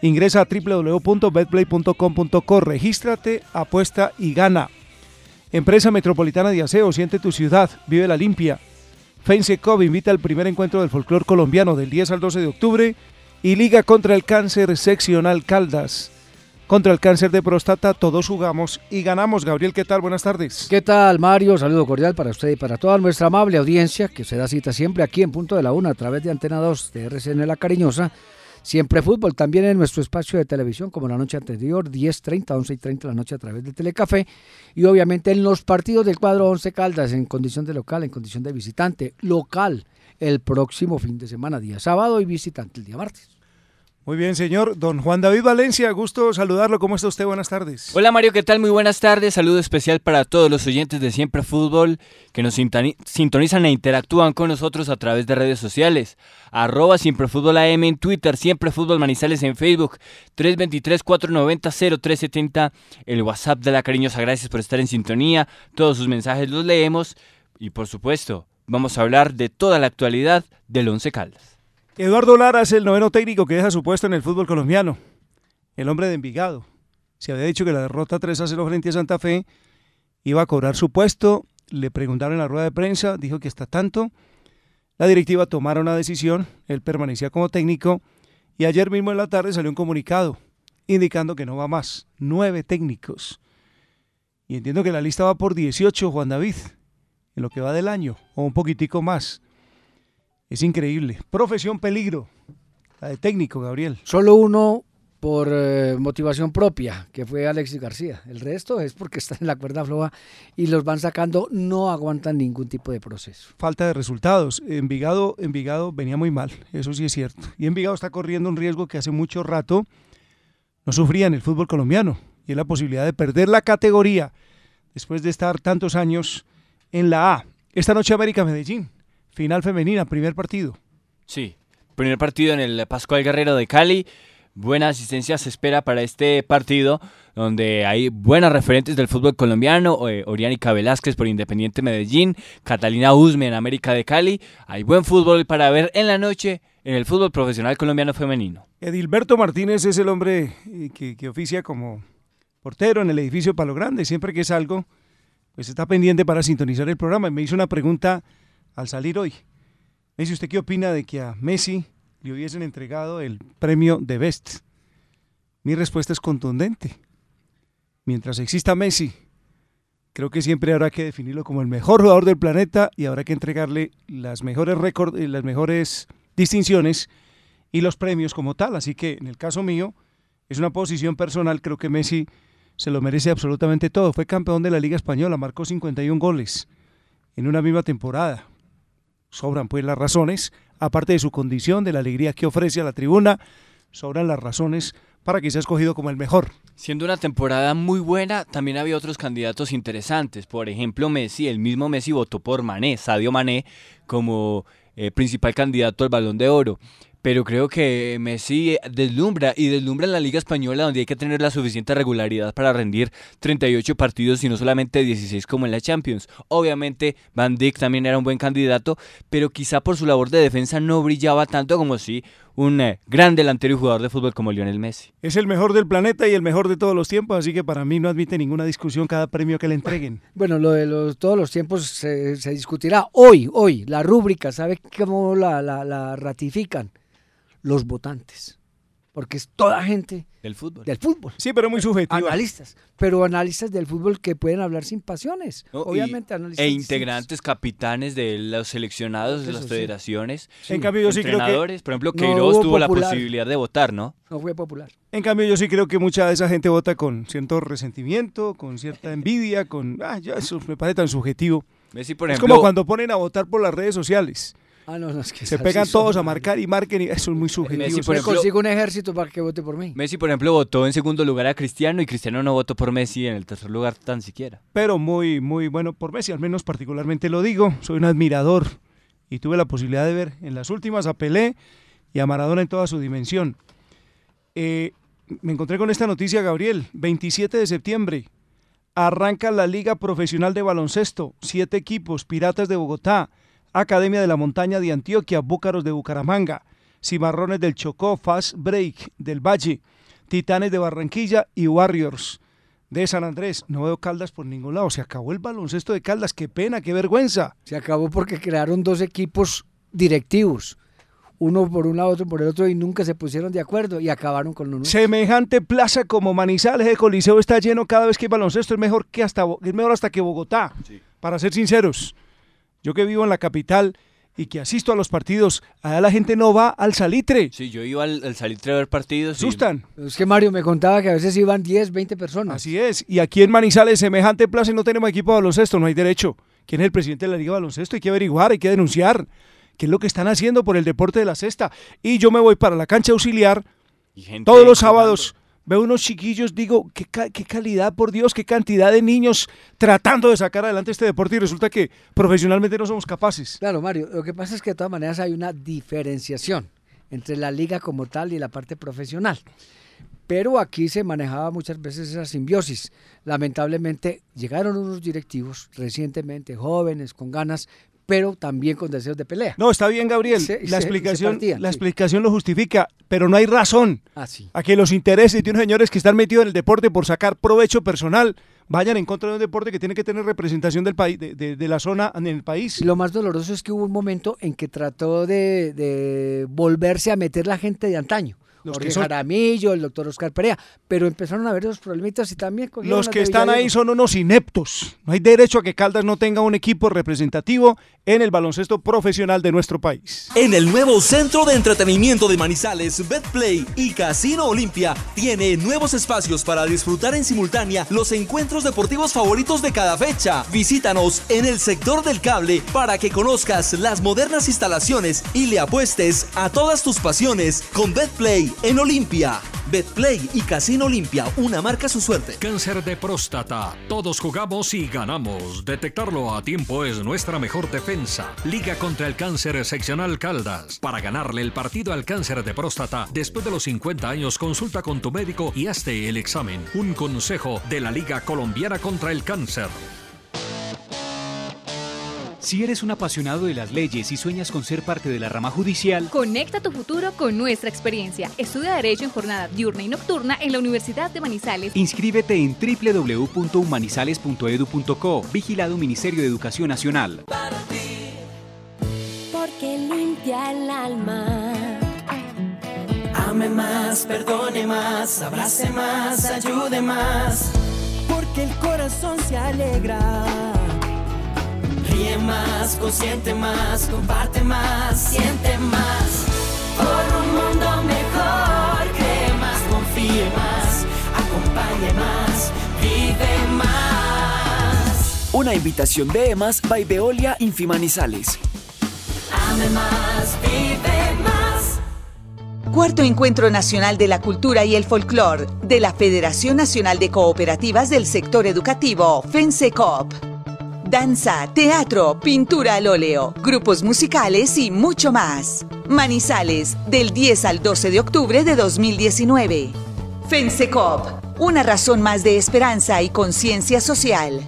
Ingresa a www.betplay.com.co, regístrate, apuesta y gana. Empresa Metropolitana de Aseo, siente tu ciudad, vive la limpia. FENSECOV invita al primer encuentro del folclore colombiano del 10 al 12 de octubre y Liga contra el Cáncer Seccional Caldas. Contra el cáncer de próstata todos jugamos y ganamos. Gabriel, ¿qué tal? Buenas tardes. ¿Qué tal, Mario? Saludo cordial para usted y para toda nuestra amable audiencia que se da cita siempre aquí en Punto de la Una a través de Antena 2 de RCN La Cariñosa Siempre fútbol, también en nuestro espacio de televisión, como la noche anterior, 10.30, 11.30 la noche a través de Telecafé. Y obviamente en los partidos del cuadro 11 Caldas, en condición de local, en condición de visitante, local, el próximo fin de semana, día sábado, y visitante el día martes. Muy bien, señor. Don Juan David Valencia, gusto saludarlo. ¿Cómo está usted? Buenas tardes. Hola Mario, ¿qué tal? Muy buenas tardes. Saludo especial para todos los oyentes de Siempre Fútbol que nos sintonizan e interactúan con nosotros a través de redes sociales. Arroba Siempre Fútbol AM en Twitter, Siempre Fútbol Manizales en Facebook, 323-490-0370, el WhatsApp de la cariñosa. Gracias por estar en sintonía. Todos sus mensajes los leemos y por supuesto vamos a hablar de toda la actualidad del Once Caldas. Eduardo Lara es el noveno técnico que deja su puesto en el fútbol colombiano. El hombre de Envigado. Se había dicho que la derrota 3 a 0 frente a Santa Fe iba a cobrar su puesto. Le preguntaron en la rueda de prensa, dijo que está tanto. La directiva tomaron una decisión, él permanecía como técnico y ayer mismo en la tarde salió un comunicado indicando que no va más. Nueve técnicos. Y entiendo que la lista va por 18, Juan David, en lo que va del año, o un poquitico más. Es increíble. Profesión peligro. La de técnico, Gabriel. Solo uno por eh, motivación propia, que fue Alexis García. El resto es porque están en la cuerda floja y los van sacando, no aguantan ningún tipo de proceso. Falta de resultados. Envigado, Envigado venía muy mal, eso sí es cierto. Y Envigado está corriendo un riesgo que hace mucho rato no sufría en el fútbol colombiano, y es la posibilidad de perder la categoría después de estar tantos años en la A. Esta noche América Medellín. Final femenina, primer partido. Sí, primer partido en el Pascual Guerrero de Cali. Buena asistencia se espera para este partido, donde hay buenas referentes del fútbol colombiano, eh, Oriánica Velázquez por Independiente Medellín, Catalina Usme en América de Cali. Hay buen fútbol para ver en la noche en el fútbol profesional colombiano femenino. Edilberto Martínez es el hombre eh, que, que oficia como portero en el edificio Palo Grande. Siempre que es algo, pues está pendiente para sintonizar el programa. Me hizo una pregunta al salir hoy. Me dice, ¿usted qué opina de que a Messi le hubiesen entregado el premio de Best? Mi respuesta es contundente. Mientras exista Messi, creo que siempre habrá que definirlo como el mejor jugador del planeta y habrá que entregarle las mejores récords, las mejores distinciones y los premios como tal. Así que en el caso mío, es una posición personal, creo que Messi se lo merece absolutamente todo. Fue campeón de la Liga Española, marcó 51 goles en una misma temporada sobran pues las razones, aparte de su condición, de la alegría que ofrece a la tribuna, sobran las razones para que sea escogido como el mejor. Siendo una temporada muy buena, también había otros candidatos interesantes. Por ejemplo, Messi, el mismo Messi votó por Mané, Sadio Mané, como eh, principal candidato al Balón de Oro pero creo que Messi deslumbra y deslumbra en la Liga Española donde hay que tener la suficiente regularidad para rendir 38 partidos y no solamente 16 como en la Champions. Obviamente Van Dijk también era un buen candidato, pero quizá por su labor de defensa no brillaba tanto como si un eh, gran delantero y jugador de fútbol como Lionel Messi. Es el mejor del planeta y el mejor de todos los tiempos, así que para mí no admite ninguna discusión cada premio que le entreguen. Bueno, lo de los, todos los tiempos se, discutirá hoy, hoy, la rúbrica, ¿sabe cómo la, la ratifican? Los votantes. Porque es toda gente del fútbol. Del fútbol. Sí, pero muy subjetivo. Analistas. Pero analistas del fútbol que pueden hablar sin pasiones. Obviamente, analistas. E integrantes, capitanes de los seleccionados de las federaciones. En cambio, yo sí creo que. Por ejemplo, Queiroz tuvo la posibilidad de votar, ¿no? No fue popular. En cambio, yo sí creo que mucha de esa gente vota con cierto resentimiento, con cierta envidia, con. Ah, ya eso me parece tan subjetivo. Messi, por ejemplo, es como cuando ponen a votar por las redes sociales. Ah, no, no, es que se pegan todos a marcar y marquen y eso es muy subjetivo. Messi, por ejemplo, consigo un ejército para que vote por mí. Messi, por ejemplo, votó en segundo lugar a Cristiano y Cristiano no votó por Messi en el tercer lugar tan siquiera. Pero muy, muy bueno por Messi, al menos particularmente lo digo. Soy un admirador y tuve la posibilidad de ver en las últimas a Pelé y a Maradona en toda su dimensión. Eh, me encontré con esta noticia, Gabriel. 27 de septiembre arranca la Liga Profesional de Baloncesto. Siete equipos, Piratas de Bogotá, Academia de la Montaña de Antioquia, Búcaros de Bucaramanga, Cimarrones del Chocó, Fast Break del Valle, Titanes de Barranquilla y Warriors de San Andrés. No veo Caldas por ningún lado. Se acabó el baloncesto de Caldas. Qué pena, qué vergüenza. Se acabó porque crearon dos equipos directivos. Uno por un lado, otro por el otro, y nunca se pusieron de acuerdo y acabaron con uno. Semejante plaza como Manizales, el Coliseo está lleno cada vez que hay baloncesto. Es mejor, que hasta, es mejor hasta que Bogotá, para ser sinceros. Yo que vivo en la capital y que asisto a los partidos, allá la gente no va al salitre. Sí, yo iba al, salitre a ver partidos. Asustan. Es que Mario me contaba que a veces iban 10, 20 personas. Así es. Y aquí en Manizales, semejante plaza y no tenemos equipo de baloncesto, no hay derecho. ¿Quién es el presidente de la Liga de Baloncesto? Hay que averiguar, hay que denunciar qué es lo que están haciendo por el deporte de la cesta. Y yo me voy para la cancha auxiliar todos los sábados. Veo unos chiquillos, digo, ¿qué, qué calidad, por Dios, qué cantidad de niños tratando de sacar adelante este deporte y resulta que profesionalmente no somos capaces. Claro, Mario, lo que pasa es que de todas maneras hay una diferenciación entre la liga como tal y la parte profesional. Pero aquí se manejaba muchas veces esa simbiosis. Lamentablemente llegaron unos directivos recientemente, jóvenes, con ganas, pero también con deseos de pelea. No, está bien, Gabriel. la explicación, la explicación lo justifica, pero no hay razón ah, a que los intereses de unos señores que están metidos en el deporte por sacar provecho personal vayan en contra de un deporte que tiene que tener representación del país, de, la zona en el país. Lo más doloroso es que hubo un momento en que trató de, de volverse a meter la gente de antaño los Jorge Jaramillo, el doctor Oscar Perea, pero empezaron a ver esos problemitas y también... Los que están ahí son unos ineptos. No hay derecho a que Caldas no tenga un equipo representativo en el baloncesto profesional de nuestro país. En el nuevo Centro de Entretenimiento de Manizales, BetPlay y Casino Olimpia tiene nuevos espacios para disfrutar en simultánea los encuentros deportivos favoritos de cada fecha. Visítanos en el sector del cable para que conozcas las modernas instalaciones y le apuestes a todas tus pasiones con BetPlay en Olimpia. Betplay y Casino Olimpia, una marca su suerte. Cáncer de próstata. Todos jugamos y ganamos. Detectarlo a tiempo es nuestra mejor defensa. Liga contra el cáncer seccional Caldas. Para ganarle el partido al cáncer de próstata, después de los 50 años, consulta con tu médico y hazte el examen. Un consejo de la Liga Colombiana contra el Cáncer. Si eres un apasionado de las leyes y sueñas con ser parte de la rama judicial, conecta tu futuro con nuestra experiencia. Estudia Derecho en jornada diurna y nocturna en la Universidad de Manizales. Inscríbete en www.humanizales.edu.co. Vigilado Ministerio de Educación Nacional. Porque limpia el alma. Ame más, perdone más, abrace más, ayude más. Porque el corazón se alegra Más, consciente más, comparte más, siente más. Por un mundo mejor, cree más, confíe más, acompañe más, vive más. Una invitación de EMAS by Veolia Infimanizales. Ame más, vive más. Cuarto Encuentro Nacional de la Cultura y el Folclor de la Federación Nacional de Cooperativas del Sector Educativo, FENSECOP danza, teatro, pintura al óleo, grupos musicales y mucho más. Manizales, del 10 al 12 de octubre de 2019. FENSECOP, una razón más de esperanza y conciencia social.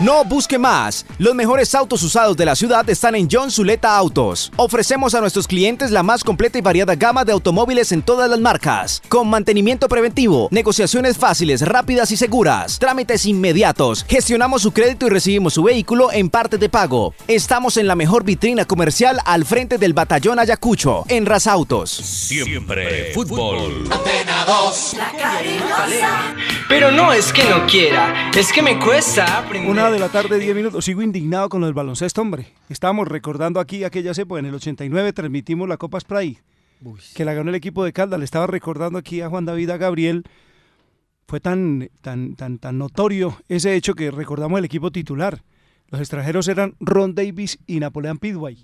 No busque más. Los mejores autos usados de la ciudad están en John Zuleta Autos. Ofrecemos a nuestros clientes la más completa y variada gama de automóviles en todas las marcas, con mantenimiento preventivo, negociaciones fáciles, rápidas y seguras, trámites inmediatos. Gestionamos su crédito y recibimos su vehículo en parte de pago. Estamos en la mejor vitrina comercial al frente del Batallón Ayacucho, en Autos. Siempre fútbol. Pero no es que no quiera, es que me cuesta aprender de la tarde, 10 minutos. Sigo indignado con el baloncesto, hombre. Estábamos recordando aquí aquella época, en el 89 transmitimos la Copa Spray, que la ganó el equipo de Caldas. Le estaba recordando aquí a Juan David, a Gabriel. Fue tan, tan, tan, tan notorio ese hecho que recordamos el equipo titular. Los extranjeros eran Ron Davis y Napoleón Pidway.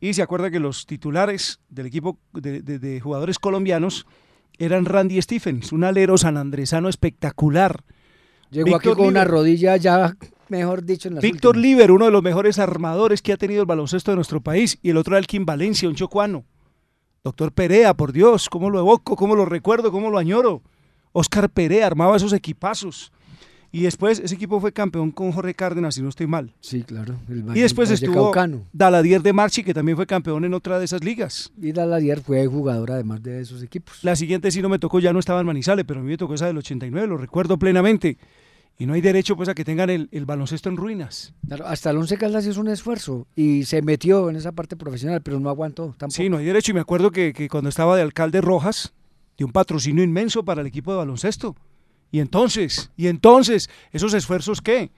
Y se acuerda que los titulares del equipo de, de jugadores colombianos eran Randy Stephens, un alero sanandresano espectacular Llegó aquí con una rodilla ya, mejor dicho, en Víctor Liver, uno de los mejores armadores que ha tenido el baloncesto de nuestro país, y el otro Alquim Valencia, un chocuano. Doctor Perea, por Dios, cómo lo evoco, cómo lo recuerdo, cómo lo añoro. Oscar Perea armaba esos equipazos. Y después ese equipo fue campeón con Jorge Cárdenas, si no estoy mal. Sí, claro. y después estuvo Daladier de Marchi, que también fue campeón en otra de esas ligas. Y Daladier fue jugador además de esos equipos. La siguiente sí no me tocó, ya no estaba en Manizales, pero a mí me tocó esa del 89, lo recuerdo plenamente. Y no hay derecho pues a que tengan el, baloncesto en ruinas. hasta el Once Caldas hizo un esfuerzo y se metió en esa parte profesional, pero no aguantó tampoco. Sí, no hay derecho. Y me acuerdo que, que cuando estaba de alcalde Rojas, dio un patrocinio inmenso para el equipo de baloncesto. Y entonces, y entonces, ¿esos esfuerzos qué?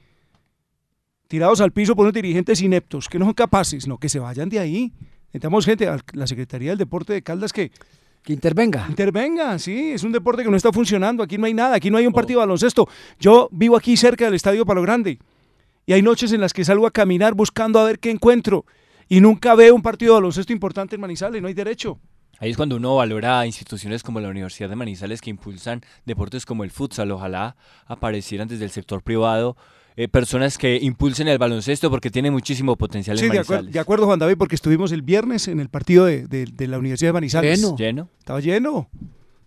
Tirados al piso por unos dirigentes ineptos, que no son capaces, no, que se vayan de ahí. Necesitamos gente, la Secretaría del Deporte de Caldas que... Que intervenga. Intervenga, sí, es un deporte que no está funcionando, aquí no hay nada, aquí no hay un partido de baloncesto. Yo vivo aquí cerca del Estadio Palo Grande y hay noches en las que salgo a caminar buscando a ver qué encuentro y nunca veo un partido de baloncesto importante en Manizales, no hay derecho. Ahí es cuando uno valora instituciones como la Universidad de Manizales que impulsan deportes como el futsal. Ojalá aparecieran desde el sector privado eh, personas que impulsen el baloncesto porque tiene muchísimo potencial en Manizales. De, de acuerdo, Juan David, porque estuvimos el viernes en el partido de, la Universidad de Manizales. Lleno. lleno. Estaba lleno.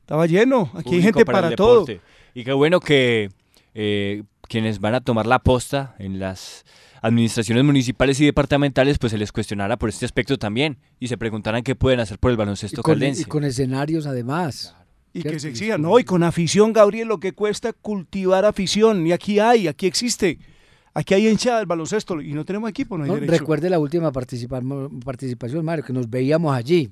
Estaba lleno. Aquí hay gente para, todo. Y qué bueno que eh, quienes van a tomar la posta en las administraciones municipales y departamentales, pues se les cuestionara por este aspecto también y se preguntaran qué pueden hacer por el baloncesto y con, caldense. Y con escenarios además. Y que se exija, no, y con afición, Gabriel, lo que cuesta cultivar afición, y aquí hay, aquí existe. Aquí hay hinchada del baloncesto y no tenemos equipo, no hay derecho. Recuerde la última participación, Mario, que nos veíamos allí.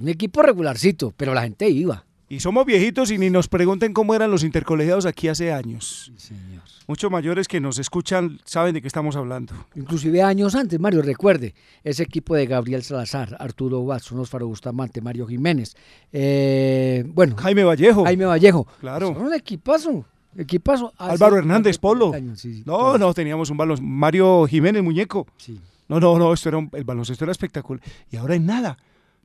Un equipo regularcito, pero la gente iba. Y somos viejitos y ni nos pregunten cómo eran los intercolegiados aquí hace años. Sí, señor. Muchos mayores que nos escuchan saben de qué estamos hablando. Inclusive años antes, Mario, recuerde, ese equipo de Gabriel Salazar, Arturo Watson, Osfaro Bustamante, Mario Jiménez, eh, bueno. Jaime Vallejo. Jaime Vallejo. Claro. un equipazo. Equipazo. Álvaro Hernández, Polo. no, no, teníamos un balón. Mario Jiménez, muñeco. Sí. No, no, no, esto era el baloncesto era espectacular. Y ahora hay nada.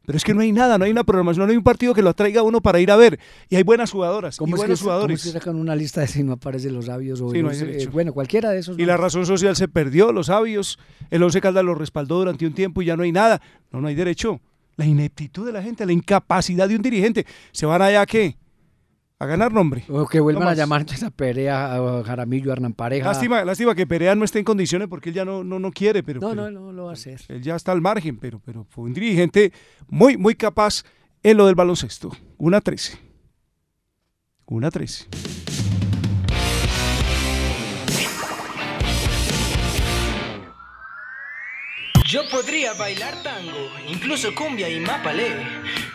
Pero es que no hay nada, no hay una programación, no hay un partido que lo atraiga a uno para ir a ver. Y hay buenas jugadoras y buenos jugadores. ¿Cómo sacan una lista de si no aparecen los sabios? O eh, bueno, cualquiera de esos. Y la razón social se perdió, los sabios. El Once Caldas lo respaldó durante un tiempo y ya no hay nada. No, no hay derecho. La ineptitud de la gente, la incapacidad de un dirigente. ¿Se van allá a qué? A ganar nombre. O que vuelvan a llamar a Perea, a Jaramillo, a Hernán Pareja. Lástima, lástima que Perea no esté en condiciones porque él ya no, no, no quiere. Pero, no, no, no lo va a hacer. Él ya está al margen, pero, pero fue un dirigente muy, muy capaz en lo del baloncesto. Una 13. Una 13. Yo podría bailar tango, incluso cumbia y mapalé,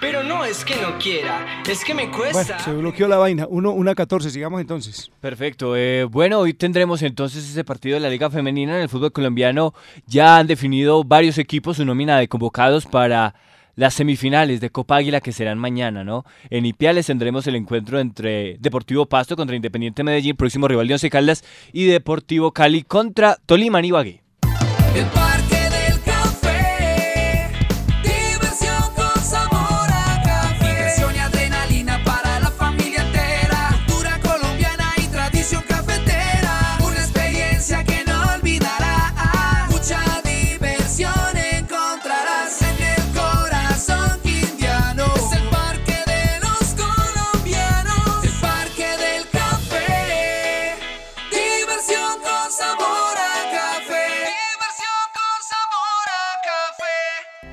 pero no es que no quiera, es que me cuesta. Bueno, se bloqueó la vaina. Uno, una 14, sigamos entonces. Perfecto. Eh, bueno, hoy tendremos entonces ese partido de la Liga Femenina en el fútbol colombiano. Ya han definido varios equipos su nómina de convocados para las semifinales de Copa Águila que serán mañana, ¿no? En Ipiales tendremos el encuentro entre Deportivo Pasto contra Independiente Medellín, próximo rival de Once Caldas, y Deportivo Cali contra Tolima Ibagué.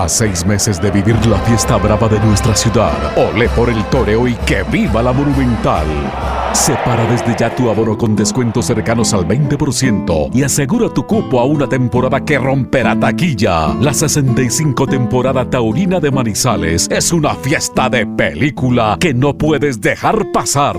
A seis meses de vivir la fiesta brava de nuestra ciudad, ole por el toreo y que viva la monumental. Separa desde ya tu abono con descuentos cercanos al 20% y asegura tu cupo a una temporada que romperá taquilla. La 65 temporada taurina de Manizales es una fiesta de película que no puedes dejar pasar.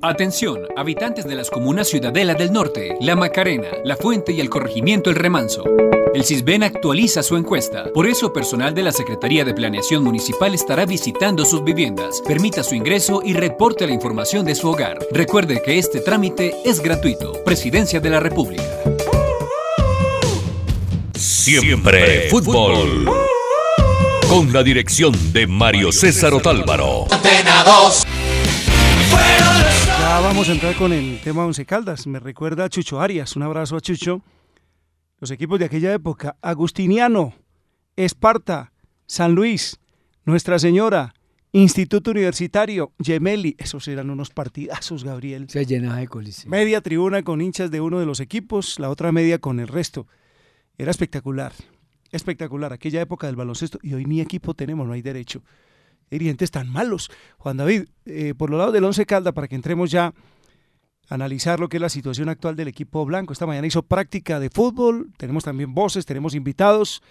Atención, habitantes de las comunas Ciudadela del Norte, La Macarena, La Fuente y el corregimiento El Remanso. El CISBEN actualiza su encuesta. Por eso, personal de la Secretaría de Planeación Municipal estará visitando sus viviendas. Permita su ingreso y reporte la información de su hogar. Recuerde que este trámite es gratuito. Presidencia de la República. Siempre fútbol. Con la dirección de Mario César Otálvaro. Ya vamos a entrar con el tema Once Caldas. Me recuerda a Chucho Arias. Un abrazo a Chucho. Los equipos de aquella época. Agustiniano, Esparta, San Luis, Nuestra Señora, Instituto Universitario, Gemelli. Esos eran unos partidazos, Gabriel. Se llenaba de coliseo. Media tribuna con hinchas de uno de los equipos, la otra media con el resto. Era espectacular. Espectacular. Aquella época del baloncesto. Y hoy ni equipo tenemos, no hay derecho dirigentes tan malos. Juan David, eh, por lo lado del Once Calda, para que entremos ya a analizar lo que es la situación actual del equipo blanco. Esta mañana hizo práctica de fútbol, tenemos también voces, tenemos invitados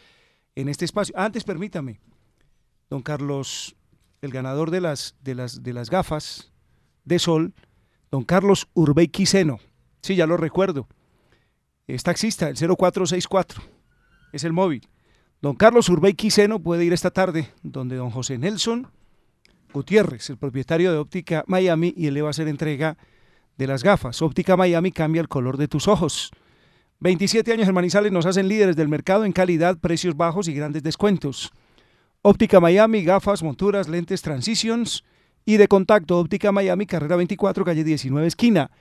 en este espacio. Antes, permítame, don Carlos, el ganador de las, de las, de las gafas de sol, don Carlos Urbey Quiseno. Sí, ya lo recuerdo. Es taxista, el 0464. Es el móvil. Don Carlos Urbey Quiseno puede ir esta tarde, donde don José Nelson Gutiérrez, el propietario de Óptica Miami, y él le va a hacer entrega de las gafas. Óptica Miami cambia el color de tus ojos. 27 años en Manizales nos hacen líderes del mercado en calidad, precios bajos y grandes descuentos. Óptica Miami, gafas, monturas, lentes, transitions y de contacto. Óptica Miami, carrera 24, calle 19, esquina.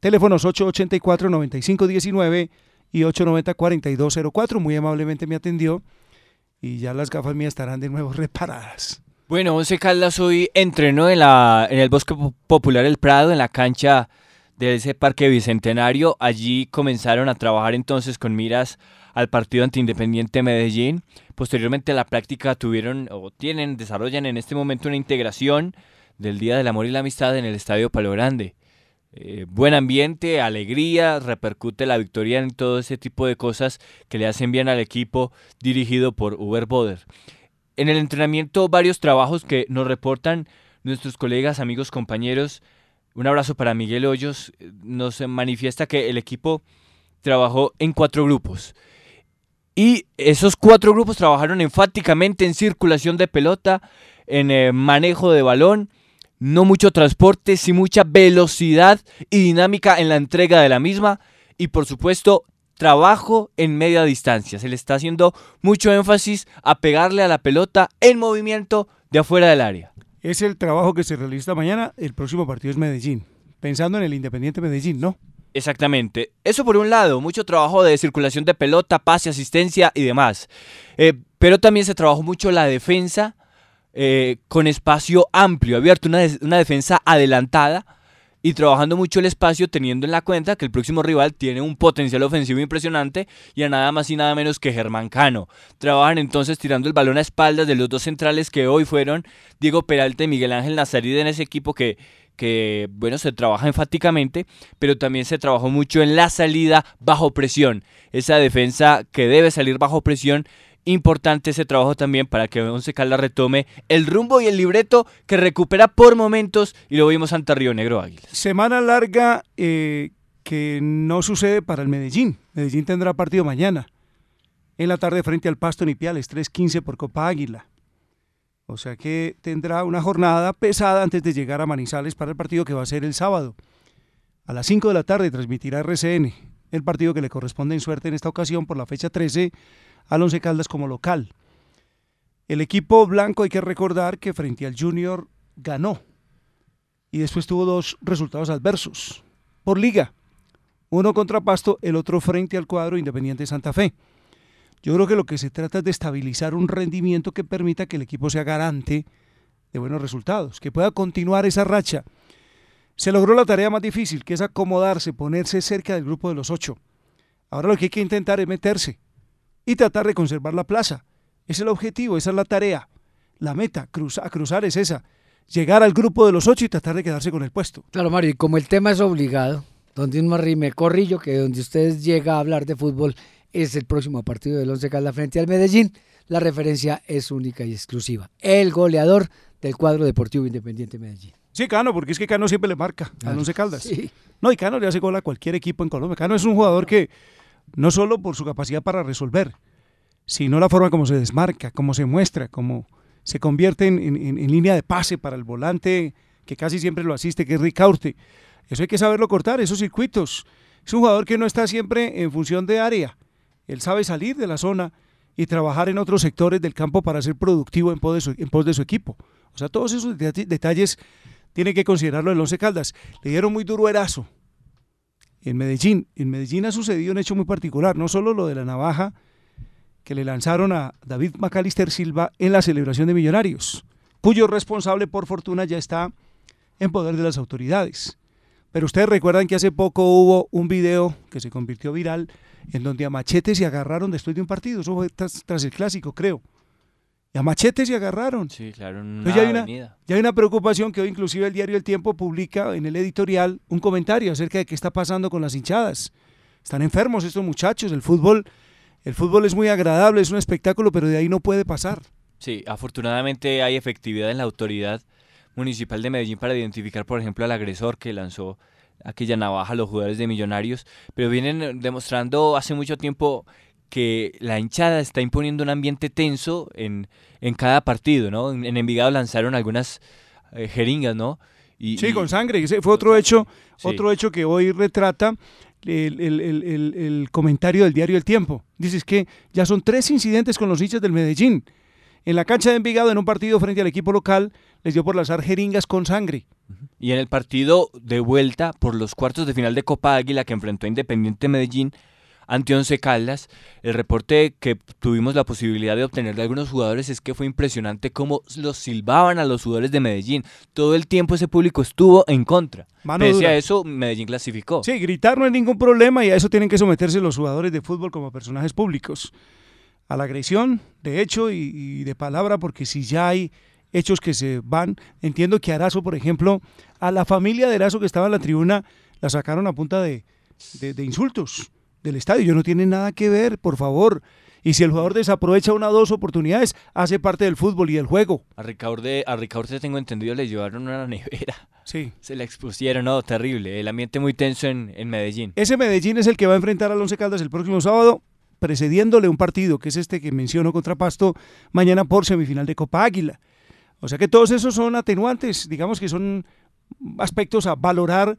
Teléfonos 884-9519 y 890-4204. Muy amablemente me atendió y ya las gafas mías estarán de nuevo reparadas. Bueno, Once Caldas hoy entrenó en, la, en el Bosque Popular El Prado, en la cancha de ese parque bicentenario. Allí comenzaron a trabajar entonces con miras al partido antiindependiente Medellín. Posteriormente a la práctica tuvieron o tienen, desarrollan en este momento una integración del Día del Amor y la Amistad en el Estadio Palo Grande. Eh, buen ambiente, alegría, repercute la victoria en todo ese tipo de cosas que le hacen bien al equipo dirigido por Uber Boder. En el entrenamiento varios trabajos que nos reportan nuestros colegas, amigos, compañeros. Un abrazo para Miguel Hoyos. Nos manifiesta que el equipo trabajó en cuatro grupos. Y esos cuatro grupos trabajaron enfáticamente en circulación de pelota, en eh, manejo de balón, no mucho transporte, sí mucha velocidad y dinámica en la entrega de la misma y por supuesto trabajo en media distancia. Se le está haciendo mucho énfasis a pegarle a la pelota en movimiento de afuera del área. Es el trabajo que se realiza mañana, el próximo partido es Medellín, pensando en el Independiente Medellín, ¿no? Exactamente. Eso por un lado, mucho trabajo de circulación de pelota, pase, asistencia y demás. Eh, pero también se trabajó mucho la defensa eh, con espacio amplio, abierto, una, una defensa adelantada y trabajando mucho el espacio teniendo en la cuenta que el próximo rival tiene un potencial ofensivo impresionante y a nada más y nada menos que Germán Cano. Trabajan entonces tirando el balón a espaldas de los dos centrales que hoy fueron Diego Peralta y Miguel Ángel Nazarí en ese equipo que, que, bueno, se trabaja enfáticamente, pero también se trabajó mucho en la salida bajo presión. Esa defensa que debe salir bajo presión importante ese trabajo también para que Once Caldas retome el rumbo y el libreto que recupera por momentos y lo vimos ante Río Negro Águilas. Semana larga eh, que no sucede para el Medellín. Medellín tendrá partido mañana. En la tarde frente al Pasto Nipiales, 3.15 por Copa Águila. O sea que tendrá una jornada pesada antes de llegar a Manizales para el partido que va a ser el sábado. A las 5 de la tarde transmitirá RCN el partido que le corresponde en suerte en esta ocasión por la fecha 13 al Once Caldas como local. El equipo blanco hay que recordar que frente al Junior ganó y después tuvo dos resultados adversos por liga. Uno contra Pasto, el otro frente al cuadro Independiente Santa Fe. Yo creo que lo que se trata es de estabilizar un rendimiento que permita que el equipo sea garante de buenos resultados, que pueda continuar esa racha. Se logró la tarea más difícil, que es acomodarse, ponerse cerca del grupo de los ocho. Ahora lo que hay que intentar es meterse y tratar de conservar la plaza. Ese es el objetivo, esa es la tarea. La meta a cruzar es esa, llegar al grupo de los ocho y tratar de quedarse con el puesto. Claro, Mario, y como el tema es obligado, donde un me corrillo que donde ustedes llega a hablar de fútbol es el próximo partido del Once Caldas frente al Medellín, la referencia es única y exclusiva. El goleador del cuadro deportivo Independiente Medellín. Sí, Cano, porque es que Cano siempre le marca al Once Caldas. No, y Cano le hace gol a cualquier equipo en Colombia. Cano es un jugador que no solo por su capacidad para resolver, sino la forma como se desmarca, como se muestra, como se convierte en, línea de pase para el volante que casi siempre lo asiste, que es Ricaurte. Eso hay que saberlo cortar, esos circuitos. Es un jugador que no está siempre en función de área. Él sabe salir de la zona y trabajar en otros sectores del campo para ser productivo en pos de su, en pos de su equipo. O sea, todos esos detalles tiene que considerarlo el Once Caldas. Le dieron muy duro erazo en Medellín. En Medellín ha sucedido un hecho muy particular, no solo lo de la navaja que le lanzaron a David Macalister Silva en la celebración de Millonarios, cuyo responsable por fortuna ya está en poder de las autoridades. Pero ustedes recuerdan que hace poco hubo un video que se convirtió viral en donde a machetes se agarraron después de un partido, eso fue tras el clásico, creo a machetes se agarraron. Sí, claro. ya, hay una, ya hay una preocupación que hoy inclusive el diario El Tiempo publica en el editorial un comentario acerca de qué está pasando con las hinchadas. Están enfermos estos muchachos. El fútbol, el fútbol es muy agradable, es un espectáculo, pero de ahí no puede pasar. Sí, afortunadamente hay efectividad en la autoridad municipal de Medellín para identificar, por ejemplo, al agresor que lanzó aquella navaja a los jugadores de Millonarios, pero vienen demostrando hace mucho tiempo que la hinchada está imponiendo un ambiente tenso en, en cada partido, ¿no? En, Envigado lanzaron algunas eh, jeringas, ¿no? Y, sí, con sangre. Ese fue otro hecho, otro hecho que hoy retrata el, el, el, el, comentario del diario El Tiempo. Dices que ya son tres incidentes con los hinchas del Medellín. En la cancha de Envigado, en un partido frente al equipo local, les dio por lanzar jeringas con sangre. Y en el partido de vuelta por los cuartos de final de Copa Águila que enfrentó a Independiente Medellín, ante Once Caldas. El reporte que tuvimos la posibilidad de obtener de algunos jugadores es que fue impresionante cómo los silbaban a los jugadores de Medellín. Todo el tiempo ese público estuvo en contra. Pese a eso, Medellín clasificó. Sí, gritar no es ningún problema y a eso tienen que someterse los jugadores de fútbol como personajes públicos. A la agresión, de hecho y, de palabra, porque si ya hay hechos que se van, entiendo que Arazo, por ejemplo, a la familia de Arazo que estaba en la tribuna, la sacaron a punta de, de insultos del estadio. Yo no tiene nada que ver, por favor. Y si el jugador desaprovecha una o dos oportunidades, hace parte del fútbol y del juego. A Ricardo, a tengo entendido, le llevaron una nevera. Sí. Se le expusieron, no, terrible. El ambiente muy tenso en, en Medellín. Ese Medellín es el que va a enfrentar al Once Caldas el próximo sábado, precediéndole un partido, que es este que menciono contra Pasto, mañana por semifinal de Copa Águila. O sea que todos esos son atenuantes, digamos que son aspectos a valorar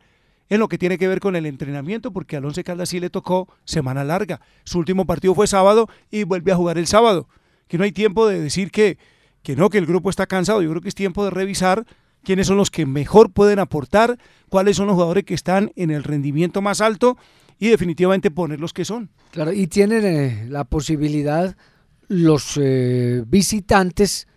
en lo que tiene que ver con el entrenamiento, porque al Once Caldas sí le tocó semana larga. Su último partido fue sábado y vuelve a jugar el sábado. Que no hay tiempo de decir que, que no, que el grupo está cansado. Yo creo que es tiempo de revisar quiénes son los que mejor pueden aportar, cuáles son los jugadores que están en el rendimiento más alto y definitivamente poner los que son. Claro, y tienen eh, la posibilidad los eh, visitantes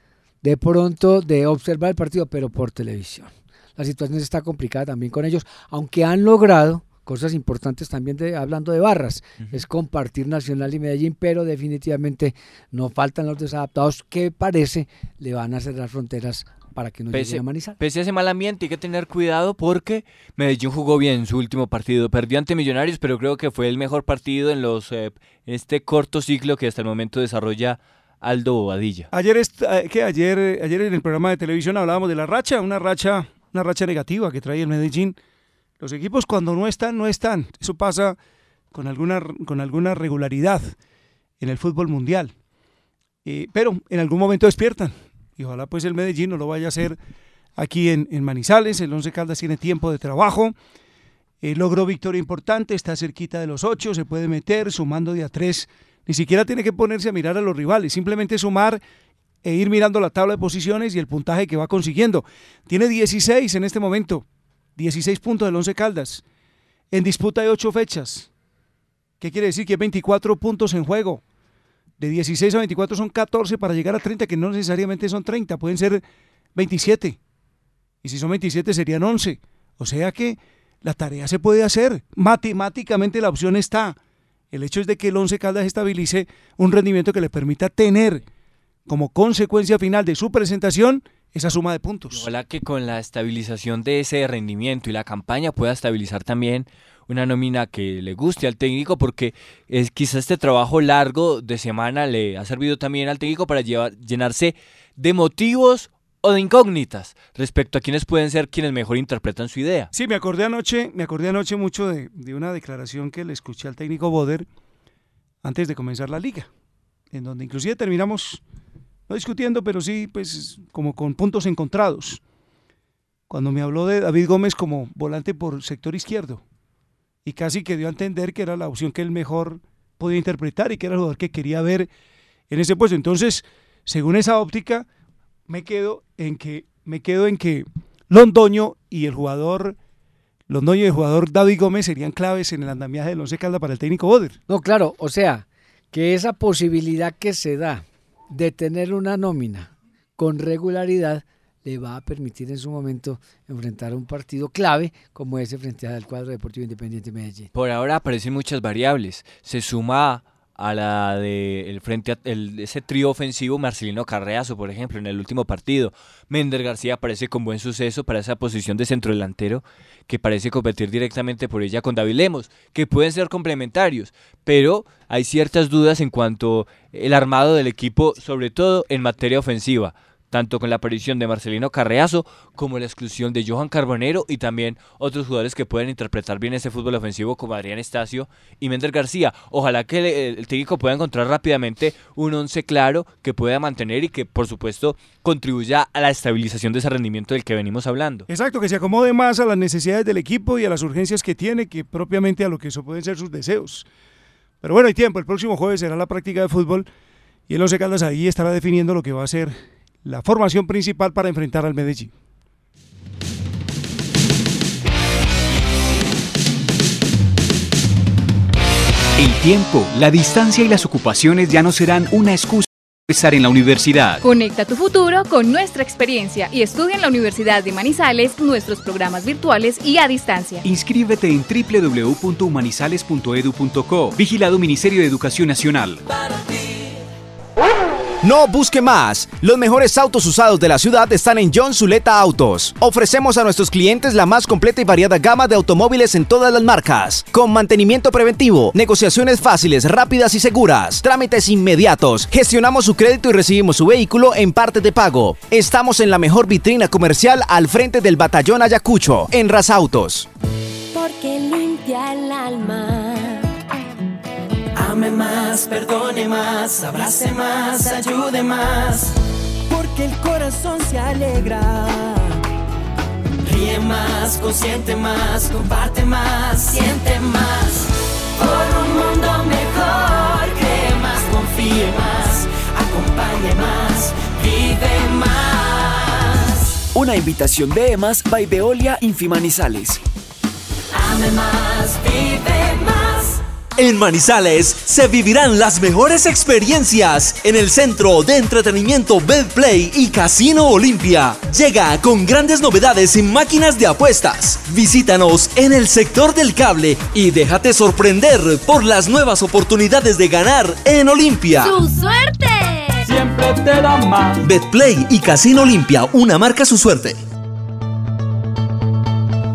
de pronto de observar el partido, pero por televisión la situación está complicada también con ellos, aunque han logrado cosas importantes también de, hablando de barras, es compartir Nacional y Medellín, pero definitivamente no faltan los desadaptados que parece le van a cerrar fronteras para que no pese, lleguen a Manizales. Pese a ese mal ambiente hay que tener cuidado porque Medellín jugó bien su último partido, perdió ante Millonarios, pero creo que fue el mejor partido en los eh, este corto ciclo que hasta el momento desarrolla Aldo Bobadilla. Ayer, eh, que ayer, eh, ayer en el programa de televisión hablábamos de la racha, una racha una racha negativa que trae el Medellín. Los equipos cuando no están, no están. Eso pasa con alguna, con alguna regularidad en el fútbol mundial. Eh, pero en algún momento despiertan. Y ojalá pues el Medellín no lo vaya a hacer aquí en, Manizales. El Once Caldas tiene tiempo de trabajo. Eh, logró victoria importante, está cerquita de los ocho, se puede meter sumando de a tres. Ni siquiera tiene que ponerse a mirar a los rivales, simplemente sumar e ir mirando la tabla de posiciones y el puntaje que va consiguiendo. Tiene 16 en este momento, 16 puntos del Once Caldas, en disputa de 8 fechas. ¿Qué quiere decir? Que hay 24 puntos en juego. De 16 a 24 son 14 para llegar a 30, que no necesariamente son 30, pueden ser 27. Y si son 27 serían 11. O sea que la tarea se puede hacer. Matemáticamente la opción está. El hecho es de que el Once Caldas estabilice un rendimiento que le permita tener como consecuencia final de su presentación esa suma de puntos. Ojalá que con la estabilización de ese rendimiento y la campaña pueda estabilizar también una nómina que le guste al técnico porque es quizás este trabajo largo de semana le ha servido también al técnico para llenarse de motivos o de incógnitas respecto a quienes pueden ser quienes mejor interpretan su idea. Sí, me acordé anoche, me acordé anoche mucho de, una declaración que le escuché al técnico Boder antes de comenzar la liga, en donde inclusive terminamos no discutiendo, pero sí pues como con puntos encontrados. Cuando me habló de David Gómez como volante por sector izquierdo y casi que dio a entender que era la opción que él mejor podía interpretar y que era el jugador que quería ver en ese puesto. Entonces, según esa óptica, me quedo en que me quedo en que Londoño y el jugador Londoño y el jugador David Gómez serían claves en el andamiaje del Once Calda para el técnico Boder. No, claro, o sea, que esa posibilidad que se da de tener una nómina con regularidad le va a permitir en su momento enfrentar un partido clave como ese frente al cuadro deportivo independiente Medellín. Por ahora aparecen muchas variables. Se suma a la de el frente a, ese trío ofensivo Marcelino Carreazo, por ejemplo, en el último partido. Mender García parece con buen suceso para esa posición de centro delantero que parece competir directamente por ella con David Lemos, que pueden ser complementarios, pero hay ciertas dudas en cuanto el armado del equipo, sobre todo en materia ofensiva tanto con la aparición de Marcelino Carreazo como la exclusión de Johan Carbonero y también otros jugadores que pueden interpretar bien ese fútbol ofensivo como Adrián Estacio y Mender García. Ojalá que el, técnico pueda encontrar rápidamente un once claro que pueda mantener y que por supuesto contribuya a la estabilización de ese rendimiento del que venimos hablando. Exacto, que se acomode más a las necesidades del equipo y a las urgencias que tiene que propiamente a lo que eso pueden ser sus deseos. Pero bueno, hay tiempo, el próximo jueves será la práctica de fútbol y el Once Caldas ahí estará definiendo lo que va a ser la formación principal para enfrentar al Medellín. El tiempo, la distancia y las ocupaciones ya no serán una excusa para estar en la universidad. Conecta tu futuro con nuestra experiencia y estudia en la Universidad de Manizales nuestros programas virtuales y a distancia. Inscríbete en www.manizales.edu.co. Vigilado Ministerio de Educación Nacional. No busque más. Los mejores autos usados de la ciudad están en John Zuleta Autos. Ofrecemos a nuestros clientes la más completa y variada gama de automóviles en todas las marcas, con mantenimiento preventivo, negociaciones fáciles, rápidas y seguras, trámites inmediatos. Gestionamos su crédito y recibimos su vehículo en parte de pago. Estamos en la mejor vitrina comercial al frente del batallón Ayacucho, en Rasautos. Porque limpia el alma Ame más, perdone más, abrace más, ayude más. Porque el corazón se alegra. Ríe más, consiente más, comparte más, siente más. Por un mundo mejor, cree más, confíe más, acompañe más, vive más. Una invitación de EMAS by Veolia Infimanizales. Ame más, vive más. En Manizales se vivirán las mejores experiencias en el centro de entretenimiento Betplay y Casino Olimpia. Llega con grandes novedades en máquinas de apuestas. Visítanos en el sector del cable y déjate sorprender por las nuevas oportunidades de ganar en Olimpia. ¡Su suerte! Siempre te da más. Betplay y Casino Olimpia, una marca su suerte.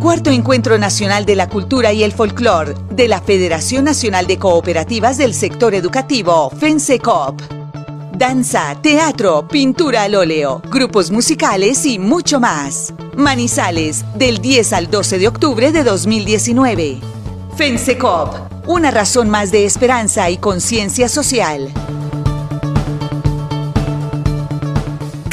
Cuarto Encuentro Nacional de la Cultura y el Folclor de la Federación Nacional de Cooperativas del Sector Educativo, FENSECOP. Danza, teatro, pintura al óleo, grupos musicales y mucho más. Manizales, del 10 al 12 de octubre de 2019. FENSECOP, una razón más de esperanza y conciencia social.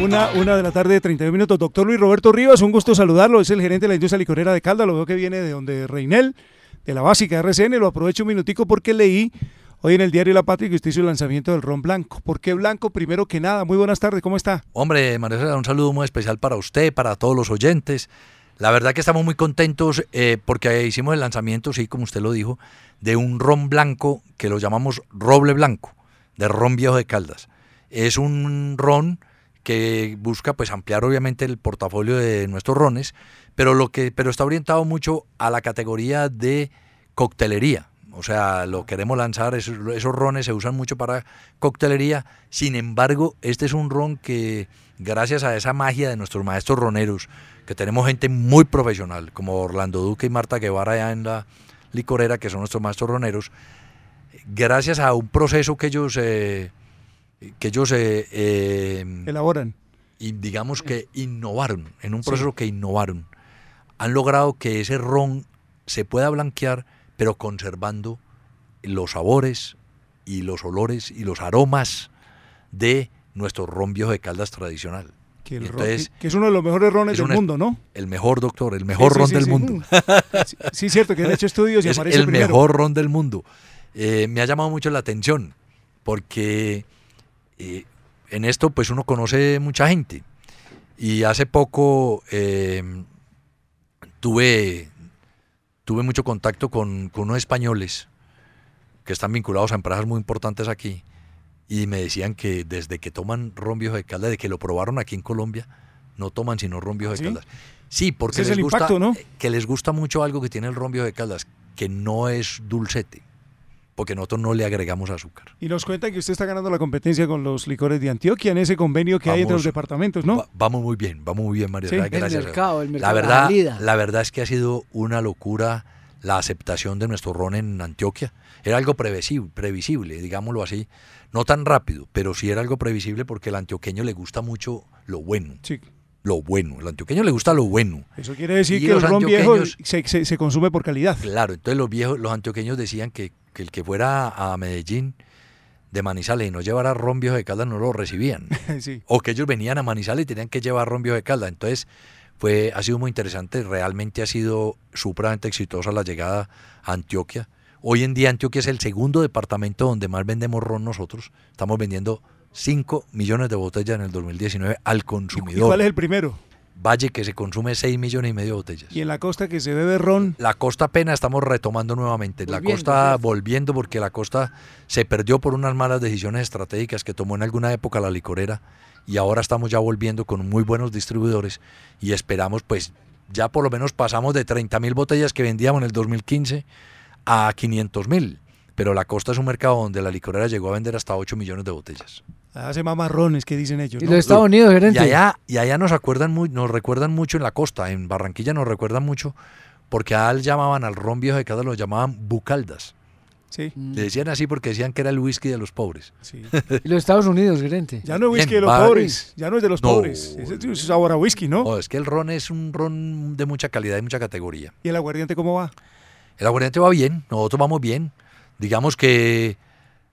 Una, una de la tarde de 31 minutos. Doctor Luis Roberto Rivas, un gusto saludarlo. Es el gerente de la industria licorera de Calda. Lo veo que viene de donde Reinel, de la básica RCN. Lo aprovecho un minutico porque leí hoy en el diario La Patria que usted hizo el lanzamiento del ron blanco. ¿Por qué blanco? Primero que nada, muy buenas tardes. ¿Cómo está? Hombre, María un saludo muy especial para usted, para todos los oyentes. La verdad que estamos muy contentos eh, porque hicimos el lanzamiento, sí, como usted lo dijo, de un ron blanco que lo llamamos roble blanco, de ron viejo de Caldas. Es un ron que busca pues ampliar obviamente el portafolio de nuestros rones, pero lo que pero está orientado mucho a la categoría de coctelería. O sea, lo queremos lanzar, esos, rones se usan mucho para coctelería. Sin embargo, este es un ron que, gracias a esa magia de nuestros maestros roneros, que tenemos gente muy profesional, como Orlando Duque y Marta Guevara allá en la licorera, que son nuestros maestros roneros, gracias a un proceso que ellos, eh, que ellos eh, eh, Elaboran. y digamos que innovaron, en un proceso que innovaron, han logrado que ese ron se pueda blanquear, pero conservando los sabores y los olores y los aromas de nuestro ron viejo de caldas tradicional. Que, el Y ron- entonces, que- es uno de los mejores rones es del mundo, ¿no? El mejor, doctor, el mejor sí, ron sí, del sí. mundo. Sí, sí, cierto, que han hecho estudios y es aparece el primero. mejor ron del mundo. Eh, me ha llamado mucho la atención porque eh, en esto pues uno conoce mucha gente. Y hace poco eh, tuve, tuve mucho contacto con, con unos españoles que están vinculados a empresas muy importantes aquí y me decían que desde que toman ron viejo de caldas, de que lo probaron aquí en Colombia, no toman sino ron viejo de ¿Sí? caldas. Sí, porque Ese les gusta, impacto, ¿no? que les gusta mucho algo que tiene el ron viejo de caldas, que no es dulcete, porque nosotros no le agregamos azúcar. Y nos cuenta que usted está ganando la competencia con los licores de Antioquia en ese convenio que hay entre los departamentos, ¿no? Va- vamos muy bien, vamos muy bien, María. Sí. Clara, El gracias. mercado, el la mercado, verdad, la vida. la verdad es que ha sido una locura la aceptación de nuestro ron en Antioquia. Era algo previsible, previsible, digámoslo así. No tan rápido, pero sí era algo previsible porque al antioqueño le gusta mucho lo bueno. Sí. Lo bueno. Al antioqueño le gusta lo bueno. Eso quiere decir Y que el los ron viejo se, se- se consume por calidad. Claro, entonces los viejos, los antioqueños decían que, que el que fuera a Medellín de Manizales y no llevara ron viejo de Caldas no lo recibían. Sí. O que ellos venían a Manizales y tenían que llevar ron viejo de Caldas. Entonces, fue, ha sido muy interesante, realmente ha sido supremamente exitosa la llegada a Antioquia. Hoy en día Antioquia es el segundo departamento donde más vendemos ron nosotros. Estamos vendiendo 5 millones de botellas en el 2019 al ¿Y consumidor. cuál es el primero? Valle que se consume 6 millones y medio de botellas. Y en la costa que se bebe ron. La costa apenas estamos retomando nuevamente. la costa volviendo porque la costa se perdió por unas malas decisiones estratégicas que tomó en alguna época la licorera y ahora estamos ya volviendo con muy buenos distribuidores y esperamos pues ya por lo menos pasamos de 30 mil botellas que vendíamos en el 2015 a 500 mil. Pero la costa es un mercado donde la licorera llegó a vender hasta 8 millones de botellas. Hace más marrones que dicen ellos. Y ¿no? los Estados Unidos, gerente. Y allá, y allá nos acuerdan muy, nos recuerdan mucho en la costa, en Barranquilla nos recuerdan mucho, porque a él llamaban al ron viejo de Caldas, lo llamaban bucaldas. Sí. Le decían así porque decían que era el whisky de los pobres. Y los Estados Unidos, gerente. Ya no es whisky Bien, de los pobres, ya no es de los No. pobres. Ese es un sabor a whisky, ¿no? Oh, es que el ron es un ron de mucha calidad y mucha categoría. ¿Y el aguardiente cómo va? El aguardiente va bien, nosotros vamos bien. Digamos que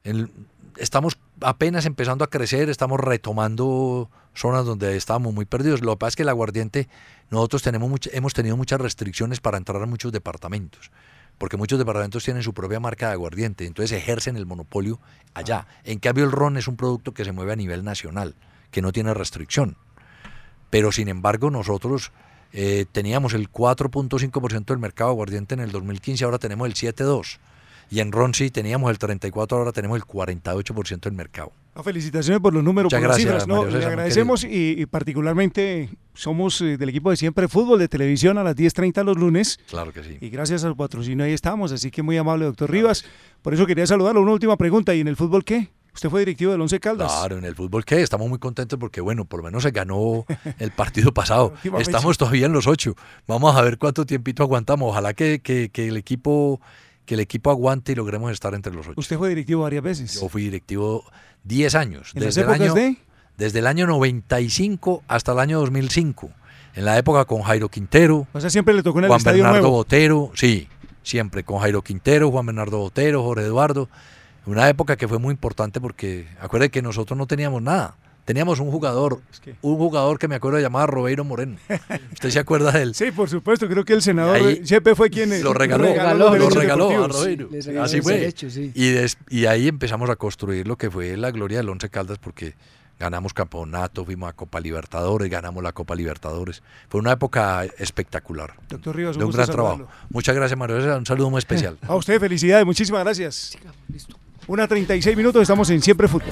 el- estamos apenas empezando a crecer, estamos retomando zonas donde estábamos muy perdidos. Lo que pasa es que el aguardiente, nosotros tenemos hemos tenido muchas restricciones para entrar a muchos departamentos, porque muchos departamentos tienen su propia marca de aguardiente, entonces ejercen el monopolio allá. En cambio, el ron es un producto que se mueve a nivel nacional, que no tiene restricción. Pero sin embargo, nosotros eh, teníamos el 4.5% del mercado de aguardiente en el 2015, ahora tenemos el 7.2%. Y en ron sí teníamos el 34%, ahora tenemos el 48% del mercado. Felicitaciones por los números, Muchas por las gracias, cifras. agradecemos y, y particularmente somos eh, del equipo de siempre fútbol de televisión a las 10.30 los lunes. Claro que sí. Y gracias al patrocinio ahí estamos, así que muy amable, doctor Rivas. Por eso quería saludarlo. Una última pregunta, ¿y en el fútbol qué? Usted fue directivo del Once Caldas. Claro, en el fútbol qué, estamos muy contentos porque bueno, por lo menos se ganó el partido pasado. estamos todavía en los ocho. Vamos a ver cuánto tiempito aguantamos. Ojalá que, que, que el equipo que el equipo aguante y logremos estar entre los ocho. ¿Usted fue directivo varias veces? Yo fui directivo 10 años. ¿En desde las épocas el año, de? Desde el año 95 hasta el año 2005. En la época con Jairo Quintero. O sea, siempre le tocó en el Juan Estadio Bernardo Nuevo. Botero, sí, siempre con Jairo Quintero, Juan Bernardo Botero, Jorge Eduardo. Una época que fue muy importante porque acuérdate que nosotros no teníamos nada. Teníamos un jugador, un jugador que me acuerdo llamaba Robeiro Moreno. ¿Usted se acuerda de él? Sí, por supuesto, creo que el senador Chepe fue quien eh, lo regaló, los lo regaló a. Robeiro. Sí, regaló Así fue. sí. Y, des- y ahí empezamos a construir lo que fue la gloria del Once Caldas porque ganamos campeonato, fuimos a Copa Libertadores, ganamos la Copa Libertadores. Fue una época espectacular. Doctor Rivas, un de un gusto gran trabajo. saludarlo. Muchas gracias, Mario. Un saludo muy especial. A usted, felicidades, muchísimas gracias. Una 36 minutos, estamos en Siempre Fútbol.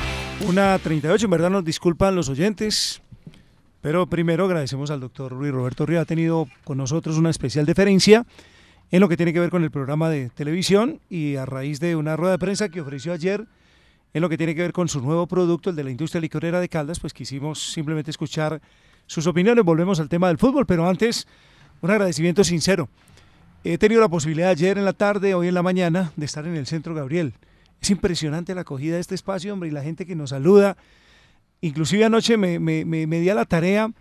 Una 38, en verdad nos disculpan los oyentes, pero primero agradecemos al doctor Luis Roberto Río, ha tenido con nosotros una especial deferencia en lo que tiene que ver con el programa de televisión y a raíz de una rueda de prensa que ofreció ayer en lo que tiene que ver con su nuevo producto, el de la industria licorera de Caldas, pues quisimos simplemente escuchar sus opiniones, volvemos al tema del fútbol, pero antes un agradecimiento sincero. He tenido la posibilidad ayer en la tarde, hoy en la mañana, de estar en el Centro Gabriel. Es impresionante la acogida de este espacio, hombre, y la gente que nos saluda. Inclusive anoche me, me, me, me di a la tarea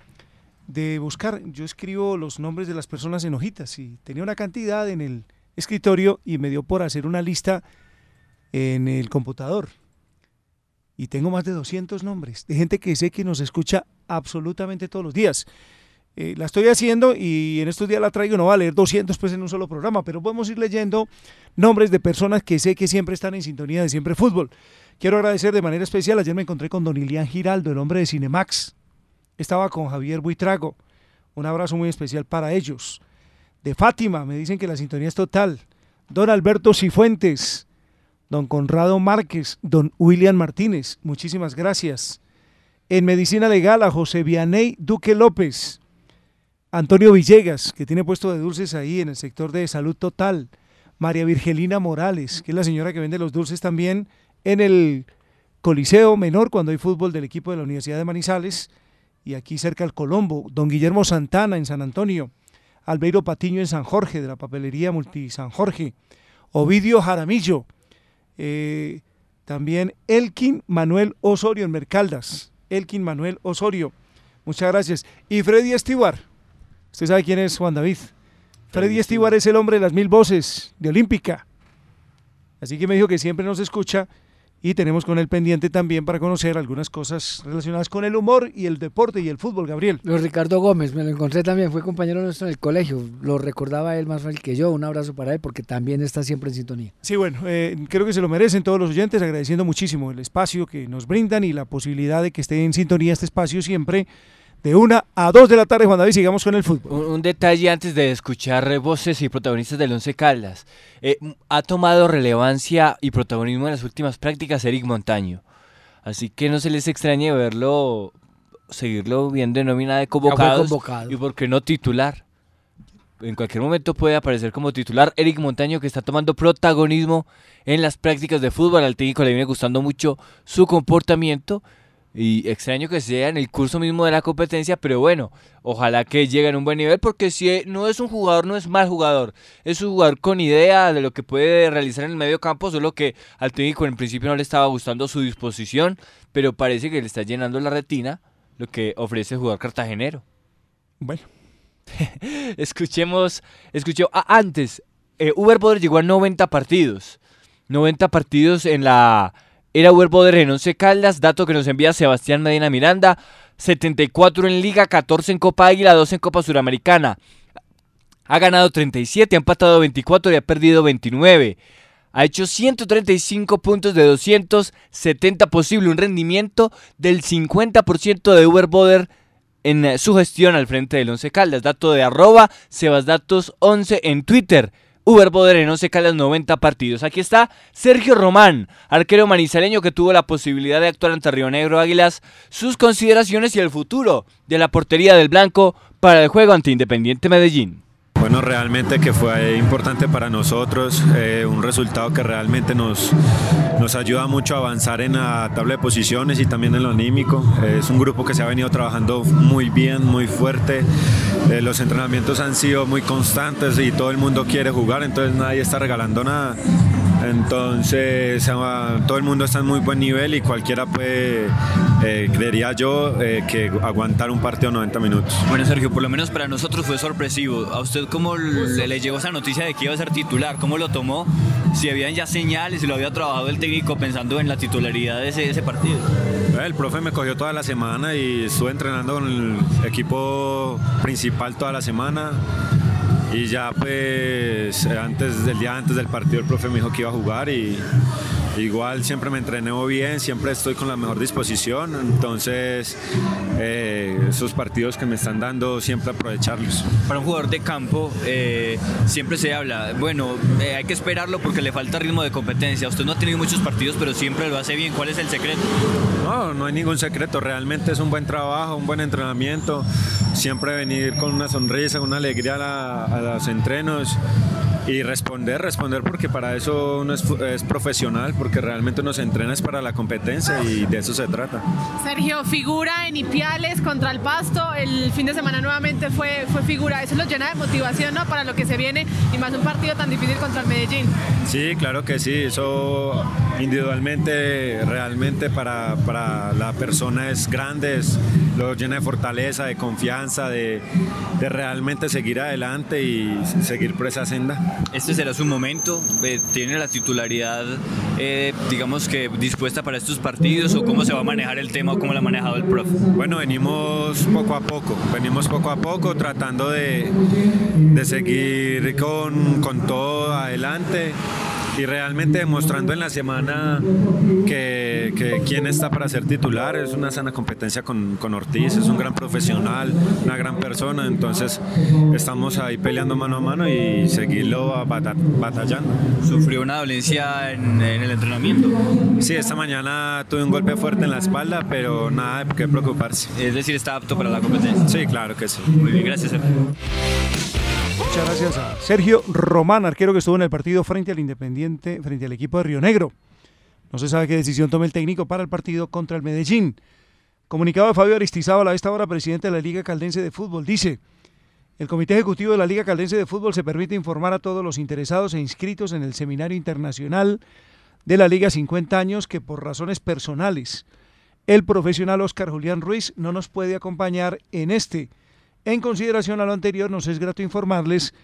de buscar, yo escribo los nombres de las personas en hojitas y tenía una cantidad en el escritorio y me dio por hacer una lista en el computador. Y tengo más de 200 nombres de gente que sé que nos escucha absolutamente todos los días. Eh, la estoy haciendo y en estos días la traigo, no va a leer 200 pues en un solo programa, pero podemos ir leyendo nombres de personas que sé que siempre están en sintonía de Siempre Fútbol. Quiero agradecer de manera especial, ayer me encontré con Don Ilián Giraldo, el hombre de Cinemax. Estaba con Javier Buitrago. Un abrazo muy especial para ellos. De Fátima, me dicen que la sintonía es total. Don Alberto Cifuentes, don Conrado Márquez, don William Martínez, muchísimas gracias. En Medicina Legal a José Vianey Duque López. Antonio Villegas, que tiene puesto de dulces ahí en el sector de salud total. María Virgelina Morales, que es la señora que vende los dulces también en el Coliseo Menor cuando hay fútbol del equipo de la Universidad de Manizales y aquí cerca al Colombo. Don Guillermo Santana en San Antonio. Albeiro Patiño en San Jorge, de la papelería Multi San Jorge. Ovidio Jaramillo. eh, también Elkin Manuel Osorio en Mercaldas. Elkin Manuel Osorio. Muchas gracias. Y Freddy Estibar. Usted sabe quién es Juan David. Freddy Estibar es el hombre de las mil voces de Olímpica. Así que me dijo que siempre nos escucha y tenemos con él pendiente también para conocer algunas cosas relacionadas con el humor y el deporte y el fútbol, Gabriel. Los Ricardo Gómez, me lo encontré también, fue compañero nuestro en el colegio. Lo recordaba él más fácil que yo. Un abrazo para él porque también está siempre en sintonía. Sí, bueno, eh, creo que se lo merecen todos los oyentes, agradeciendo muchísimo el espacio que nos brindan y la posibilidad de que esté en sintonía este espacio siempre de una a dos de la tarde, Juan David, sigamos con el fútbol. Un, un detalle antes de escuchar voces y protagonistas del Once Caldas. Eh, ha tomado relevancia y protagonismo en las últimas prácticas Eric Montaño. Así que no se les extrañe verlo, seguirlo viendo en nómina de convocados. convocado. Y por qué no titular. En cualquier momento puede aparecer como titular Eric Montaño que está tomando protagonismo en las prácticas de fútbol. Al técnico le viene gustando mucho su comportamiento. Y extraño que sea en el curso mismo de la competencia, pero bueno, ojalá que llegue en un buen nivel, porque si no es un jugador, no es mal jugador, es un jugador con idea de lo que puede realizar en el medio campo, solo que al técnico en principio no le estaba gustando su disposición, pero parece que le está llenando la retina lo que ofrece el jugador cartagenero. Bueno. Escuchemos, escuchó ah, antes, eh, Uber Boder llegó a 90 partidos, 90 partidos en la era Boder en 11 Caldas, dato que nos envía Sebastián Medina Miranda, 74 en Liga, 14 en Copa Águila, 2 en Copa Suramericana. Ha ganado 37, ha empatado 24 y ha perdido 29. Ha hecho 135 puntos de 270 posible, un rendimiento del 50% de Uber Boder en eh, su gestión al frente del Once Caldas. Dato de arroba sebasdatos11 en Twitter. Uber Boder en 11 Caldas 90 partidos. Aquí está Sergio Román, arquero manizaleño que tuvo la posibilidad de actuar ante Río Negro Águilas, sus consideraciones y el futuro de la portería del Blanco para el juego ante Independiente Medellín. Bueno, realmente que fue importante para nosotros, eh, un resultado que realmente nos, nos ayuda mucho a avanzar en la tabla de posiciones y también en lo anímico. Es un grupo que se ha venido trabajando muy bien, muy fuerte. Eh, los entrenamientos han sido muy constantes y todo el mundo quiere jugar, entonces nadie está regalando nada. Entonces, ah, todo el mundo está en muy buen nivel y cualquiera puede, eh, creería yo, eh, que aguantar un partido 90 minutos. Bueno, Sergio, por lo menos para nosotros fue sorpresivo. ¿A usted cómo le, le llegó esa noticia de que iba a ser titular? ¿Cómo lo tomó? Si habían ya señales, si lo había trabajado el técnico pensando en la titularidad de ese, ese partido. El profe me cogió toda la semana y estuve entrenando con el equipo principal toda la semana. Y ya pues antes del día antes del partido el profe me dijo que iba a jugar y igual siempre me entrené bien, siempre estoy con la mejor disposición, entonces eh, esos partidos que me están dando siempre aprovecharlos. Para un jugador de campo eh, siempre se habla, bueno, eh, hay que esperarlo porque le falta ritmo de competencia. Usted no ha tenido muchos partidos, pero siempre lo hace bien. ¿Cuál es el secreto? No, no hay ningún secreto, realmente es un buen trabajo, un buen entrenamiento, siempre venir con una sonrisa, una alegría a, la- a los entrenos y responder, responder porque para eso uno es, profesional, porque realmente uno se entrena es para la competencia y de eso se trata. Sergio, figura en Ipiales contra el Pasto. El fin de semana nuevamente fue, fue figura. Eso los llena de motivación ¿no? para lo que se viene y más un partido tan difícil contra el Medellín. Sí, claro que sí, eso individualmente, realmente para, para la persona es grande, es- lo llena de fortaleza, de confianza, de, de realmente seguir adelante y seguir por esa senda. Este será su momento. eh, ¿Tiene la titularidad, eh, digamos que dispuesta para estos partidos o cómo se va a manejar el tema o cómo lo ha manejado el profe? Bueno, venimos poco a poco, venimos poco a poco tratando de, de seguir con, con todo adelante y realmente demostrando en la semana que, que quién está para ser titular. Es una sana competencia con, con Ortiz, es un gran profesional, una gran persona, entonces estamos ahí peleando mano a mano y seguirlo batallando. ¿Sufrió una dolencia en, en el entrenamiento? Sí, esta mañana tuve un golpe fuerte en la espalda, pero nada de qué preocuparse. Es decir, está apto para la competencia. Sí, claro que sí. Muy bien, gracias. Sergio. Muchas gracias a Sergio Román, arquero que estuvo en el partido frente al Independiente, frente al equipo de Río Negro. No se sabe qué decisión tome el técnico para el partido contra el Medellín. Comunicado de Fabio Aristizábal a esta hora, presidente de la Liga Caldense de Fútbol, dice, el Comité Ejecutivo de la Liga Caldense de Fútbol se permite informar a todos los interesados e inscritos en el Seminario Internacional de la Liga 50 años que por razones personales el profesional Oscar Julián Ruiz no nos puede acompañar en este. En consideración a lo anterior, nos es grato informarles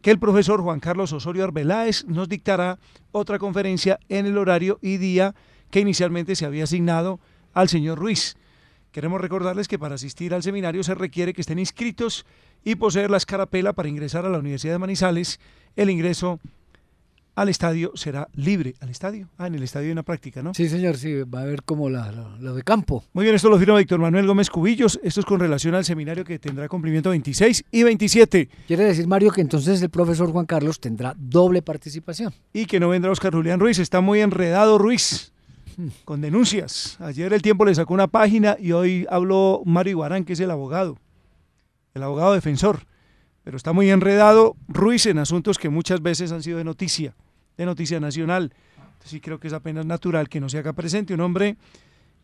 que el profesor Juan Carlos Osorio Arbeláez nos dictará otra conferencia en el horario y día que inicialmente se había asignado al señor Ruiz. Queremos recordarles que para asistir al seminario se requiere que estén inscritos y poseer la escarapela para ingresar a la Universidad de Manizales. El ingreso al estadio será libre. ¿Al estadio? Ah, en el estadio hay una práctica, ¿no? Sí, señor, sí, va a haber como la, lo, lo de campo. Muy bien, esto lo firma Víctor Manuel Gómez Cubillos. Esto es con relación al seminario que tendrá cumplimiento 26 y 27. Quiere decir, Mario, que entonces el profesor Juan Carlos tendrá doble participación. Y que no vendrá Oscar Julián Ruiz. Está muy enredado Ruiz con denuncias. Ayer el tiempo le sacó una página y hoy habló Mario Iguarán, que es el abogado, el abogado defensor. Pero está muy enredado Ruiz en asuntos que muchas veces han sido de noticia, de noticia nacional. Entonces sí creo que es apenas natural que no se haga presente un hombre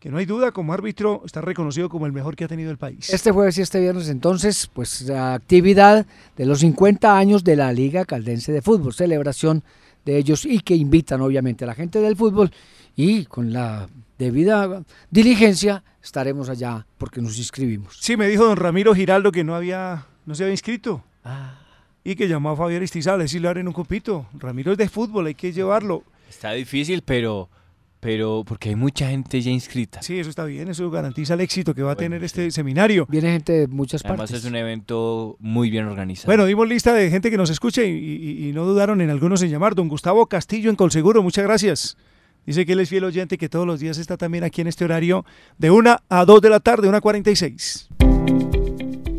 que no hay duda como árbitro está reconocido como el mejor que ha tenido el país. Este jueves y este viernes entonces, pues la actividad de los 50 años de la Liga Caldense de Fútbol, celebración de ellos y que invitan obviamente a la gente del fútbol y con la debida diligencia estaremos allá porque nos inscribimos. Sí, me dijo don Ramiro Giraldo que no había, no se había inscrito. Y que llamó a Fabián Aristizales y le en un copito. Ramiro es de fútbol, hay que llevarlo. Está difícil, pero, pero porque hay mucha gente ya inscrita. Sí, eso está bien, eso garantiza el éxito que va a tener este seminario. Viene gente de muchas Además partes. es un evento muy bien organizado. Bueno, dimos lista de gente que nos escuche y, y- y no dudaron en algunos en llamar. Don Gustavo Castillo en Colseguro, muchas gracias. Dice que él es fiel oyente que todos los días está también aquí en este horario de 1 a 2 de la tarde, 1 a 46.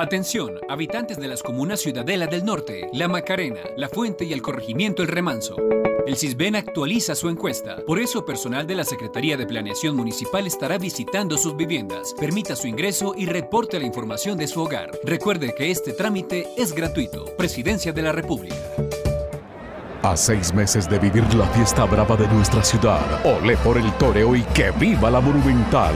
Atención, habitantes de las comunas Ciudadela del Norte, La Macarena, La Fuente y el corregimiento El Remanso. El CISBEN actualiza su encuesta. Por eso, personal de la Secretaría de Planeación Municipal estará visitando sus viviendas. Permita su ingreso y reporte la información de su hogar. Recuerde que este trámite es gratuito. Presidencia de la República. A seis meses de vivir la fiesta brava de nuestra ciudad, olé por el toreo y que viva la monumental.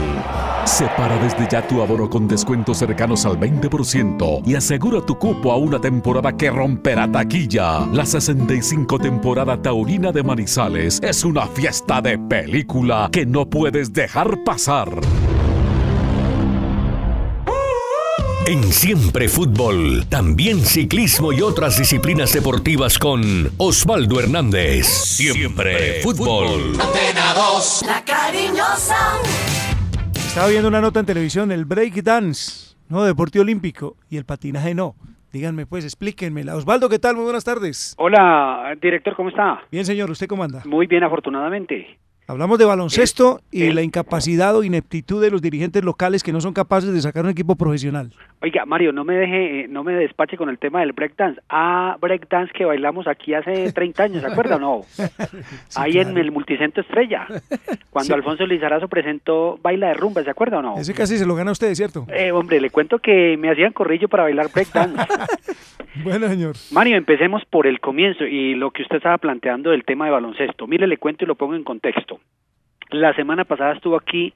Separa desde ya tu abono con descuentos cercanos al 20% y asegura tu cupo a una temporada que romperá taquilla. La 65 temporada taurina de Manizales es una fiesta de película que no puedes dejar pasar. En Siempre Fútbol, también ciclismo y otras disciplinas deportivas con Osvaldo Hernández. Siempre Fútbol. Antena 2, la cariñosa. Estaba viendo una nota en televisión, el break dance, no, deporte olímpico, y el patinaje no. Díganme pues, explíquenmela. Osvaldo, ¿qué tal? Muy buenas tardes. Hola, director, ¿cómo está? Bien, señor, ¿usted cómo anda? Muy bien, afortunadamente. Hablamos de baloncesto y la incapacidad o ineptitud de los dirigentes locales que no son capaces de sacar un equipo profesional. Oiga, Mario, no me deje, eh, no me despache con el tema del breakdance. Ah, breakdance que bailamos aquí hace 30 años, ¿se acuerda o no? Ahí en el Multicentro Estrella, cuando Alfonso Lizarazo presentó Baila de Rumba, ¿se acuerda o no? Ese casi se lo gana a usted, ¿cierto? Eh, hombre, le cuento que me hacían corrillo para bailar breakdance. Bueno, señor. Mario, empecemos por el comienzo y lo que usted estaba planteando del tema de baloncesto. Mire, le cuento y lo pongo en contexto. La semana pasada estuvo aquí,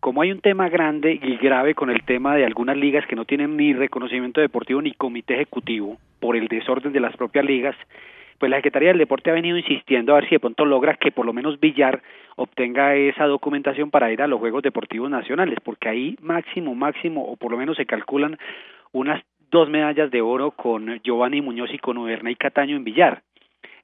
como hay un tema grande y grave con el tema de algunas ligas que no tienen ni reconocimiento deportivo ni comité ejecutivo por el desorden de las propias ligas, pues la Secretaría del Deporte ha venido insistiendo a ver si de pronto logra que por lo menos Villar obtenga esa documentación para ir a los Juegos Deportivos Nacionales, porque ahí máximo, máximo, o por lo menos se calculan unas dos medallas de oro con Giovanni Muñoz y con y Cataño en Villar.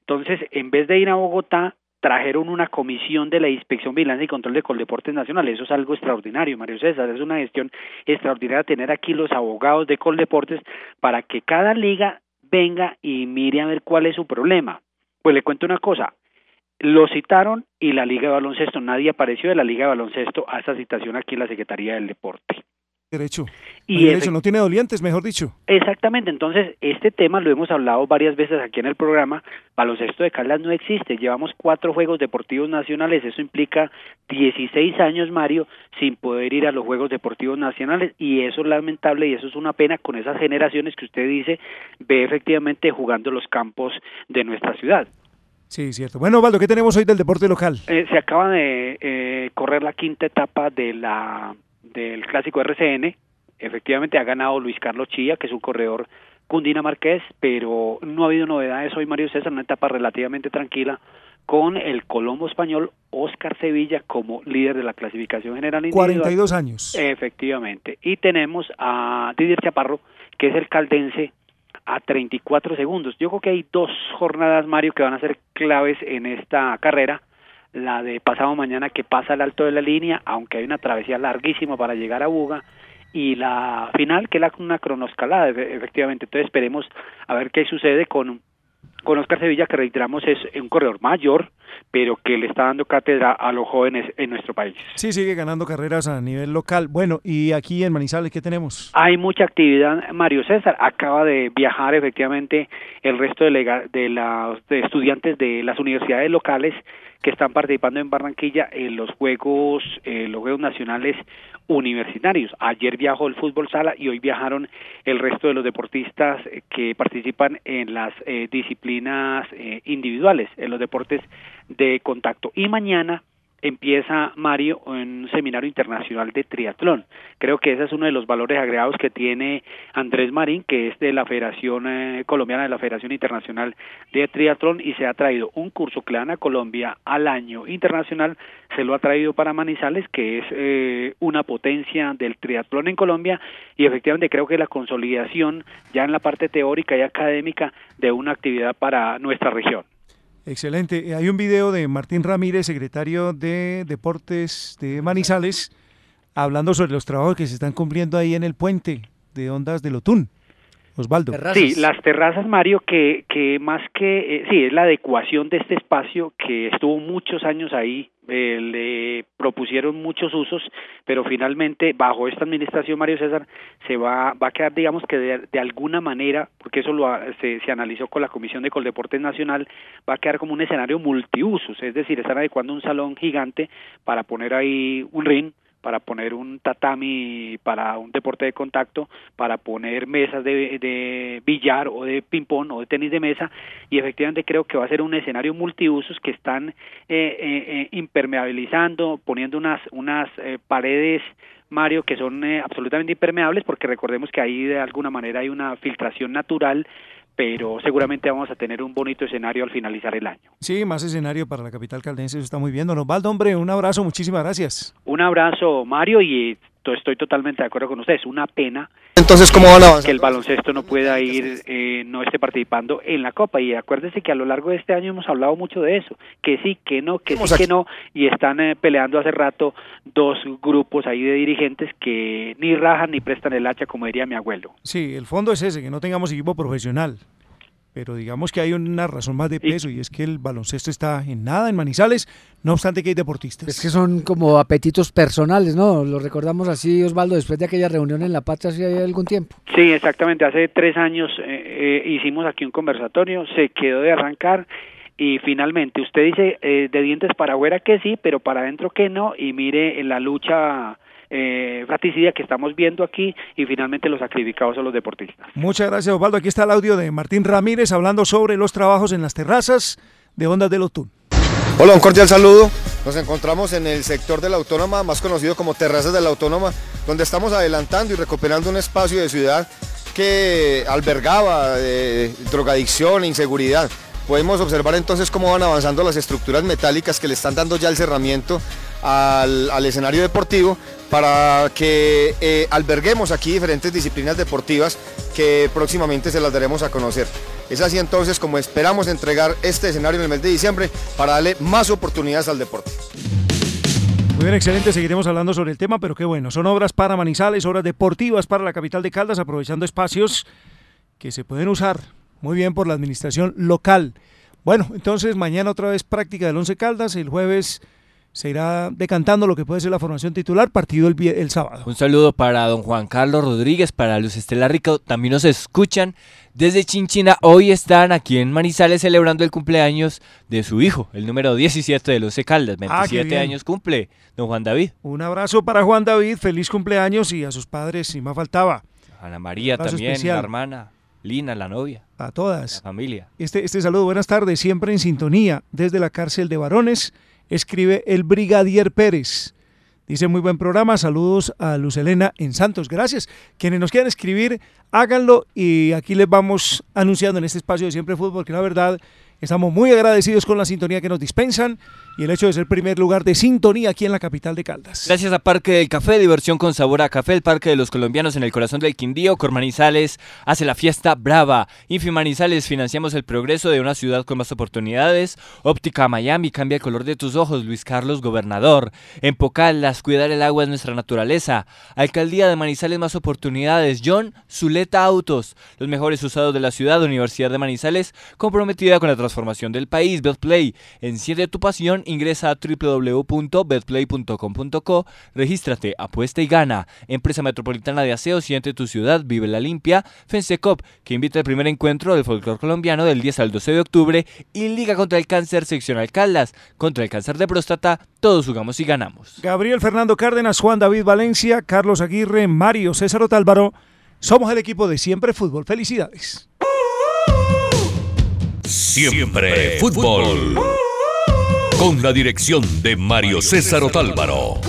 Entonces, en vez de ir a Bogotá, trajeron una comisión de la Inspección Vigilancia y Control de Coldeportes Nacionales. Eso es algo extraordinario, Mario César. Es una gestión extraordinaria tener aquí los abogados de Coldeportes para que cada liga venga y mire a ver cuál es su problema. Pues le cuento una cosa. Lo citaron y la Liga de Baloncesto, nadie apareció de la Liga de Baloncesto a esa citación aquí en la Secretaría del Deporte. Derecho. Y derecho, no tiene dolientes, mejor dicho. Exactamente, entonces este tema lo hemos hablado varias veces aquí en el programa, baloncesto de Caldas no existe, llevamos cuatro Juegos Deportivos Nacionales, eso implica 16 años, Mario, sin poder ir a los Juegos Deportivos Nacionales y eso es lamentable y eso es una pena con esas generaciones que usted dice ve efectivamente jugando los campos de nuestra ciudad. Sí, cierto. Bueno, Osvaldo, ¿qué tenemos hoy del deporte local? Eh, se acaba de eh, correr la quinta etapa de la del clásico RCN. Efectivamente ha ganado Luis Carlos Chía, que es un corredor cundinamarqués, pero no ha habido novedades hoy, Mario César, una etapa relativamente tranquila con el Colombo español Oscar Sevilla como líder de la clasificación general individual. 42 años. Efectivamente. Y tenemos a Didier Chaparro, que es el caldense, a 34 segundos. Yo creo que hay dos jornadas, Mario, que van a ser claves en esta carrera. La de pasado mañana que pasa al alto de la línea, aunque hay una travesía larguísima para llegar a Buga, y la final, que es la, una cronoscalada, efectivamente. Entonces esperemos a ver qué sucede con con Oscar Sevilla, que reiteramos es un corredor mayor, pero que le está dando cátedra a los jóvenes en nuestro país. Sí, sigue ganando carreras a nivel local. Bueno, y aquí en Manizales, ¿qué tenemos? Hay mucha actividad. Mario César acaba de viajar efectivamente el resto de, de los estudiantes de las universidades locales que están participando en Barranquilla en los Juegos, eh, los Juegos Nacionales universitarios. Ayer viajó el fútbol sala y hoy viajaron el resto de los deportistas que participan en las eh, disciplinas eh, individuales, en los deportes de contacto. Y mañana empieza Mario en un seminario internacional de triatlón. Creo que ese es uno de los valores agregados que tiene Andrés Marín, que es de la Federación eh, Colombiana de la Federación Internacional de Triatlón y se ha traído un curso que le dan a Colombia al año internacional, se lo ha traído para Manizales, que es eh, una potencia del triatlón en Colombia y efectivamente creo que la consolidación ya en la parte teórica y académica de una actividad para nuestra región. Excelente. Eh, hay un video de Martín Ramírez, secretario de Deportes de Manizales, hablando sobre los trabajos que se están cumpliendo ahí en el puente de Ondas del Otún. Osvaldo. Sí, las terrazas, Mario, que, que más que, eh, sí, es la adecuación de este espacio que estuvo muchos años ahí, eh, le propusieron muchos usos, pero finalmente bajo esta administración, Mario César, se va, va a quedar, digamos que de, de alguna manera, porque eso lo, se, se analizó con la Comisión de Coldeportes Nacional, va a quedar como un escenario multiusos, es decir, están adecuando un salón gigante para poner ahí un ring, para poner un tatami para un deporte de contacto, para poner mesas de, de billar o de ping-pong o de tenis de mesa. Y efectivamente creo que va a ser un escenario multiusos que están eh, eh, eh impermeabilizando, poniendo unas, unas eh, paredes Mario, que son eh, absolutamente impermeables, porque recordemos que ahí de alguna manera hay una filtración natural pero seguramente vamos a tener un bonito escenario al finalizar el año. Sí, más escenario para la capital caldense, eso está muy bien. Don Osvaldo, hombre, un abrazo, muchísimas gracias. Un abrazo, Mario, y estoy totalmente de acuerdo con ustedes. Una pena entonces, ¿cómo van a avanzar? Que el baloncesto no pueda ir, eh, no esté participando en la Copa. Y acuérdense que a lo largo de este año hemos hablado mucho de eso. Que sí, que no, que sí, que no. Y están eh, peleando hace rato dos grupos ahí de dirigentes que ni rajan ni prestan el hacha, como diría mi abuelo. Sí, el fondo es ese, que no tengamos equipo profesional pero digamos que hay una razón más de peso y es que el baloncesto está en nada en Manizales, no obstante que hay deportistas. Es que son como apetitos personales, ¿no? Lo recordamos así, Osvaldo, después de aquella reunión en La Patria hace algún tiempo. Sí, exactamente, hace tres años eh, eh, hicimos aquí un conversatorio, se quedó de arrancar y finalmente usted dice eh, de dientes para afuera que sí, pero para adentro que no, y mire en la lucha eh, que estamos viendo aquí y finalmente los sacrificados son los deportistas. Muchas gracias Osvaldo. Aquí está el audio de Martín Ramírez hablando sobre los trabajos en las terrazas de Ondas del Otún. Hola, un cordial saludo. Nos encontramos en el sector de la Autónoma, más conocido como Terrazas de la Autónoma, donde estamos adelantando y recuperando un espacio de ciudad que albergaba eh, drogadicción e inseguridad. Podemos observar entonces cómo van avanzando las estructuras metálicas que le están dando ya el cerramiento al, escenario deportivo para que eh, alberguemos aquí diferentes disciplinas deportivas que próximamente se las daremos a conocer. Es así entonces como esperamos entregar este escenario en el mes de diciembre para darle más oportunidades al deporte. Muy bien, excelente. Seguiremos hablando sobre el tema, pero qué bueno. Son obras para Manizales, obras deportivas para la capital de Caldas, aprovechando espacios que se pueden usar muy bien por la administración local. Bueno, entonces mañana otra vez práctica del Once Caldas, el jueves se irá decantando lo que puede ser la formación titular, partido el, el sábado. Un saludo para don Juan Carlos Rodríguez, para Luz Estela Rico, también nos escuchan desde Chinchina. Hoy están aquí en Manizales celebrando el cumpleaños de su hijo, el número 17 de Luce Caldas, 27 ah, años cumple, don Juan David. Un abrazo para Juan David, feliz cumpleaños y a sus padres, si más faltaba. Ana María también, la hermana. Lina, la novia. A todas. La familia. Este, este saludo, buenas tardes, siempre en sintonía desde la cárcel de varones escribe el Brigadier Pérez. Dice muy buen programa, saludos a Luz Elena en Santos, gracias. Quienes nos quieran escribir, háganlo y aquí les vamos anunciando en este espacio de Siempre Fútbol que la verdad Estamos muy agradecidos con la sintonía que nos dispensan y el hecho de ser primer lugar de sintonía aquí en la capital de Caldas. Gracias a Parque del Café, diversión con sabor a café, el Parque de los Colombianos en el corazón del Quindío, Cormanizales hace la fiesta brava. Infimanizales financiamos el progreso de una ciudad con más oportunidades. Óptica Miami cambia el color de tus ojos, Luis Carlos Gobernador. En Pocaldas, cuidar el agua es nuestra naturaleza. Alcaldía de Manizales más oportunidades. John Zuleta Autos, los mejores usados de la ciudad, Universidad de Manizales, comprometida con la transformación del país. Betplay, enciende tu pasión, ingresa a www.betplay.com.co, regístrate, apuesta y gana. Empresa Metropolitana de Aseo, siente tu ciudad, vive la limpia. Fensecop, que invita al primer encuentro del folclore colombiano del 10 al 12 de octubre. Y Liga contra el Cáncer, sección Caldas, contra el cáncer de próstata, todos jugamos y ganamos. Gabriel Fernando Cárdenas, Juan David Valencia, Carlos Aguirre, Mario César Otálvaro. Somos el equipo de Siempre Fútbol. Felicidades. Siempre Fútbol. Con la dirección de Mario César Otálvaro.